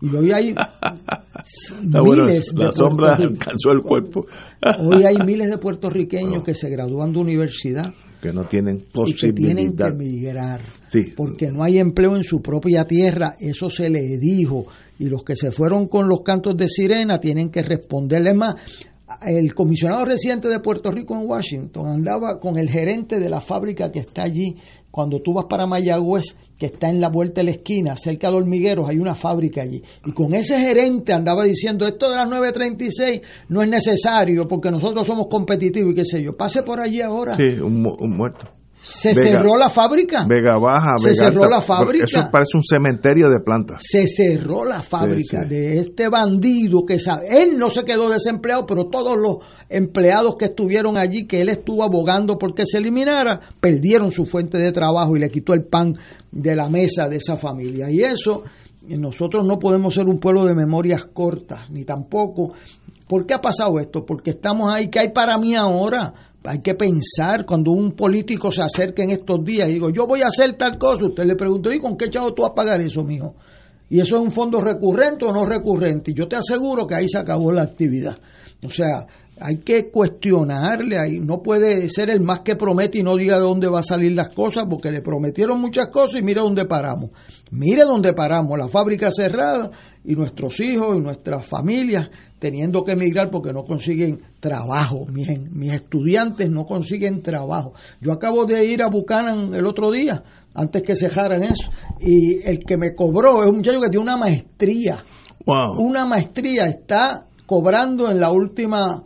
Y hoy hay *laughs* miles de la sombra alcanzó el cuerpo. *laughs* hoy hay miles de puertorriqueños que se gradúan de universidad que no tienen posibilidad. Y que tienen que emigrar. Porque no hay empleo en su propia tierra. Eso se le dijo. Y los que se fueron con los cantos de sirena tienen que responderle más el comisionado residente de Puerto Rico en Washington andaba con el gerente de la fábrica que está allí. Cuando tú vas para Mayagüez, que está en la vuelta de la esquina, cerca de Hormigueros, hay una fábrica allí. Y con ese gerente andaba diciendo, esto de las 9.36 no es necesario porque nosotros somos competitivos y qué sé yo. Pase por allí ahora. Sí, un, muerto. Se cerró la fábrica. Vega Baja, Se cerró la fábrica. Eso parece un cementerio de plantas. Se cerró la fábrica de este bandido que sabe. Él no se quedó desempleado, pero todos los empleados que estuvieron allí, que él estuvo abogando porque se eliminara, perdieron su fuente de trabajo y le quitó el pan de la mesa de esa familia. Y eso, nosotros no podemos ser un pueblo de memorias cortas, ni tampoco. ¿Por qué ha pasado esto? Porque estamos ahí. ¿Qué hay para mí ahora? Hay que pensar cuando un político se acerca en estos días y digo, yo voy a hacer tal cosa, usted le pregunta, ¿y con qué chavo tú vas a pagar eso, mijo? Y eso es un fondo recurrente o no recurrente. Y yo te aseguro que ahí se acabó la actividad. O sea, hay que cuestionarle ahí. No puede ser el más que promete y no diga de dónde va a salir las cosas, porque le prometieron muchas cosas y mire dónde paramos. Mire dónde paramos, la fábrica cerrada y nuestros hijos y nuestras familias teniendo que emigrar porque no consiguen trabajo. Mis, mis estudiantes no consiguen trabajo. Yo acabo de ir a Buchanan el otro día, antes que cejaran eso, y el que me cobró es un muchacho que tiene una maestría. Una maestría está cobrando en la última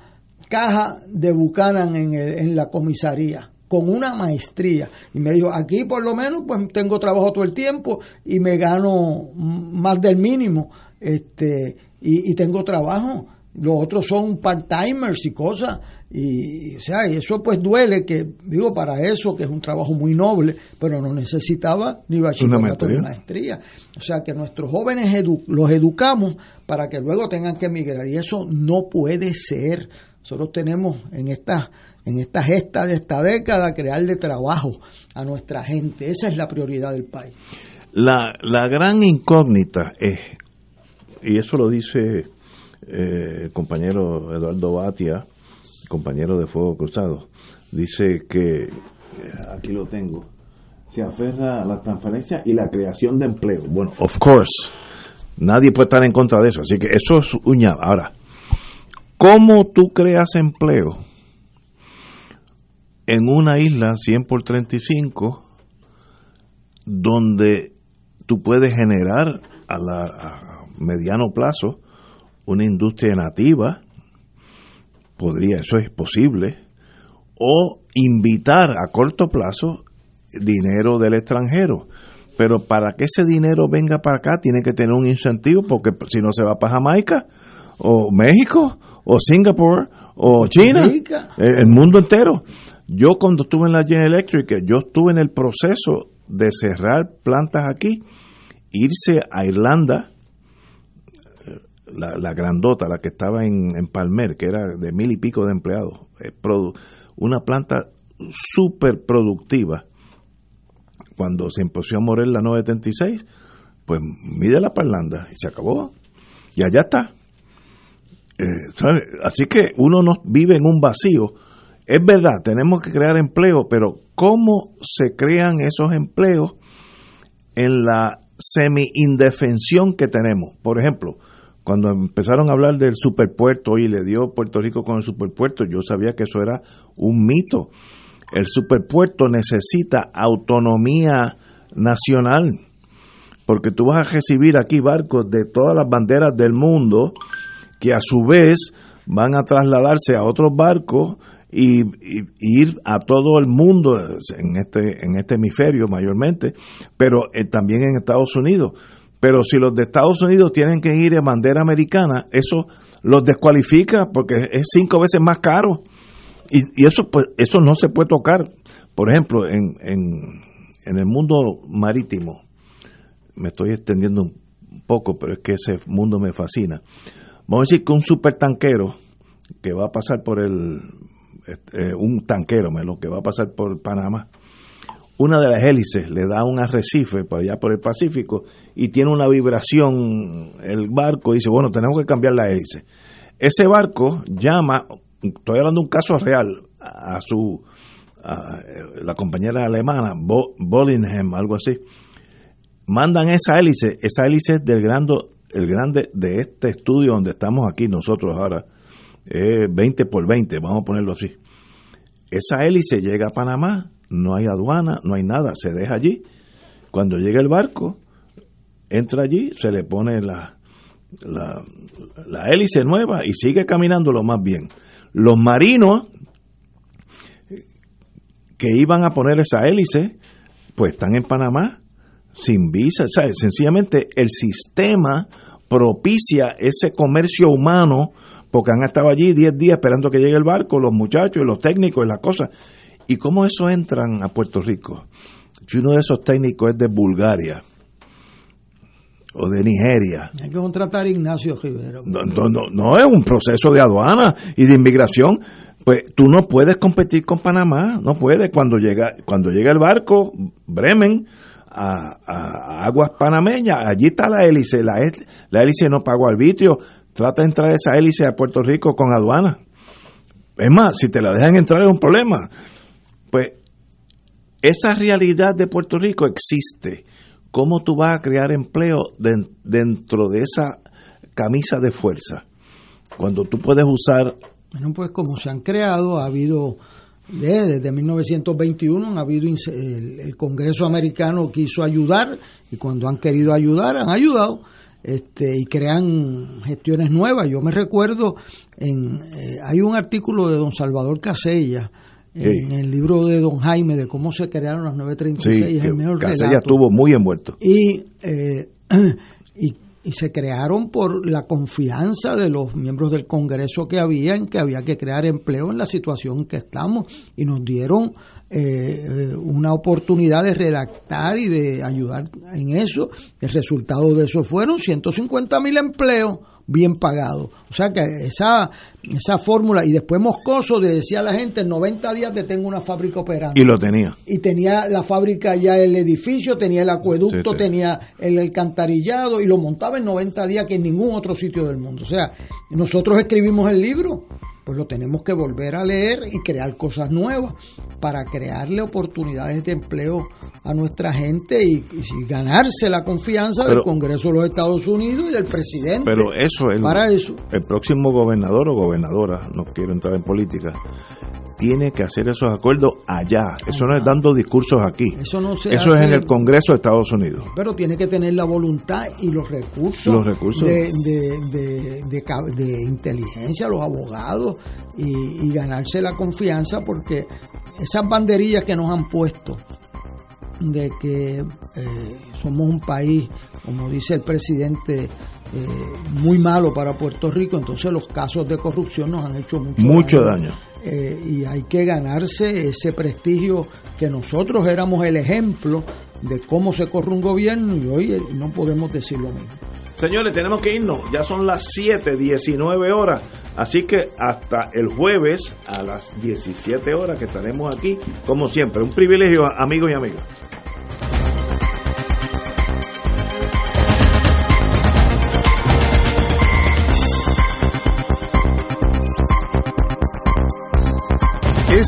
caja de Buchanan en, en la comisaría con una maestría. Y me dijo aquí por lo menos pues tengo trabajo todo el tiempo y me gano más del mínimo este y, tengo trabajo. Los otros son part-timers y cosas. Y o sea y eso pues duele que digo para eso que es un trabajo muy noble pero no necesitaba ni bachillerato ni maestría. o sea que nuestros jóvenes los educamos para que luego tengan que emigrar. Y eso no puede ser nosotros tenemos en esta, en esta gesta de esta década crearle trabajo a nuestra gente. Esa es la prioridad del país. La, la gran incógnita es, y eso lo dice eh, el compañero Eduardo Batia, compañero de Fuego Cruzado, dice que, eh, aquí lo tengo, se aferra a la transferencia y la creación de empleo. Bueno, of course, nadie puede estar en contra de eso, así que eso es uña. Ahora, ¿Cómo tú creas empleo en una isla 100 por 35 donde tú puedes generar a, la, mediano plazo una industria nativa? Podría, eso es posible. O invitar a corto plazo dinero del extranjero. Pero para que ese dinero venga para acá tiene que tener un incentivo porque si no se va para Jamaica o México o Singapur o China, el mundo entero. Yo cuando estuve en la General Electric, yo estuve en el proceso de cerrar plantas aquí, irse a Irlanda, eh, la, grandota, la que estaba en, en, Palmer, que era de mil y pico de empleados, eh, una planta súper productiva. Cuando se empezó a morir la 976, pues mídela para Irlanda y se acabó. Y allá está. Eh, Así que uno no vive en un vacío. Es verdad, tenemos que crear empleo, pero ¿cómo se crean esos empleos en la semi-indefensión que tenemos? Por ejemplo, cuando empezaron a hablar del superpuerto y le dio Puerto Rico con el superpuerto, yo sabía que eso era un mito. El superpuerto necesita autonomía nacional, porque tú vas a recibir aquí barcos de todas las banderas del mundo que a su vez van a trasladarse a otros barcos y, ir a todo el mundo en este en este hemisferio mayormente, pero eh, también en Estados Unidos. Pero si los de Estados Unidos tienen que ir en bandera americana, eso los descualifica porque es cinco veces más caro. Y, eso pues eso no se puede tocar. Por ejemplo, en, en, en el mundo marítimo, me estoy extendiendo un poco, pero es que ese mundo me fascina. Vamos a decir que un supertanquero que va a pasar por el, este, un tanquero, lo que va a pasar por Panamá, una de las hélices le da un arrecife para allá por el Pacífico y tiene una vibración el barco y dice, bueno, tenemos que cambiar la hélice. Ese barco llama, estoy hablando de un caso real, a su a la compañera alemana, Bollingham, algo así, mandan esa hélice, esa hélice del grando el grande de este estudio donde estamos aquí nosotros ahora es 20 por 20, vamos a ponerlo así. Esa hélice llega a Panamá, no hay aduana, no hay nada, se deja allí. Cuando llega el barco, entra allí, se le pone la, la, la hélice nueva y sigue caminando lo más bien. Los marinos que iban a poner esa hélice, pues están en Panamá sin visa. O sea, sencillamente el sistema propicia ese comercio humano porque han estado allí 10 días esperando que llegue el barco, los muchachos y los técnicos y las cosas. ¿Y cómo eso entran a Puerto Rico? Si uno de esos técnicos es de Bulgaria o de Nigeria. Hay que contratar a Ignacio Rivera. No, no, no, no es un proceso de aduana y de inmigración pues tú no puedes competir con Panamá, no puedes. Cuando llega, cuando llega el barco, Bremen, a, aguas panameñas, allí está la hélice, la, la hélice no pagó arbitrio, trata de entrar esa hélice a Puerto Rico con aduana. Es más, si te la dejan entrar es un problema. Pues esa realidad de Puerto Rico existe. ¿Cómo tú vas a crear empleo dentro de esa camisa de fuerza? Cuando tú puedes usar bueno, pues como se han creado, ha habido, desde 1921, ha habido el, Congreso americano quiso ayudar y cuando han querido ayudar, han ayudado este, y crean gestiones nuevas. Yo me recuerdo, en, eh, hay un artículo de don Salvador Casella, en el libro de Don Jaime de cómo se crearon las 936, sí, el mejor Casella estuvo muy envuelto. Y, eh, *clears throat* y y se crearon por la confianza de los miembros del Congreso que había en que había que crear empleo en la situación que estamos y nos dieron eh, una oportunidad de redactar y de ayudar en eso. El resultado de eso fueron 150 mil empleos bien pagado. O sea que esa, esa fórmula, y después Moscoso le decía a la gente, en 90 días te tengo una fábrica operando. Y lo tenía. Y tenía la fábrica ya el edificio, tenía el acueducto, tenía el alcantarillado, y lo montaba en 90 días que en ningún otro sitio del mundo. O sea, nosotros escribimos el libro pues lo tenemos que volver a leer y crear cosas nuevas para crearle oportunidades de empleo a nuestra gente y, ganarse la confianza del Congreso de los Estados Unidos y del presidente. Pero eso es para eso. El próximo gobernador o gobernadora, no quiero entrar en política, tiene que hacer esos acuerdos allá. Eso no es dando discursos aquí. Eso, no se Eso es en el Congreso de Estados Unidos. Pero tiene que tener la voluntad y los recursos, los recursos. De, de, de, inteligencia, los abogados, y, ganarse la confianza porque esas banderillas que nos han puesto de que eh, somos un país, como dice el presidente, eh, muy malo para Puerto Rico, entonces los casos de corrupción nos han hecho mucho, mucho daño. Eh, y hay que ganarse ese prestigio que nosotros éramos el ejemplo de cómo se corre un gobierno y hoy no podemos decir lo mismo. Señores, tenemos que irnos. Ya son las 7, 19 horas. Así que hasta el jueves a las 17 horas que estaremos aquí, como siempre. Un privilegio, amigos y amigas.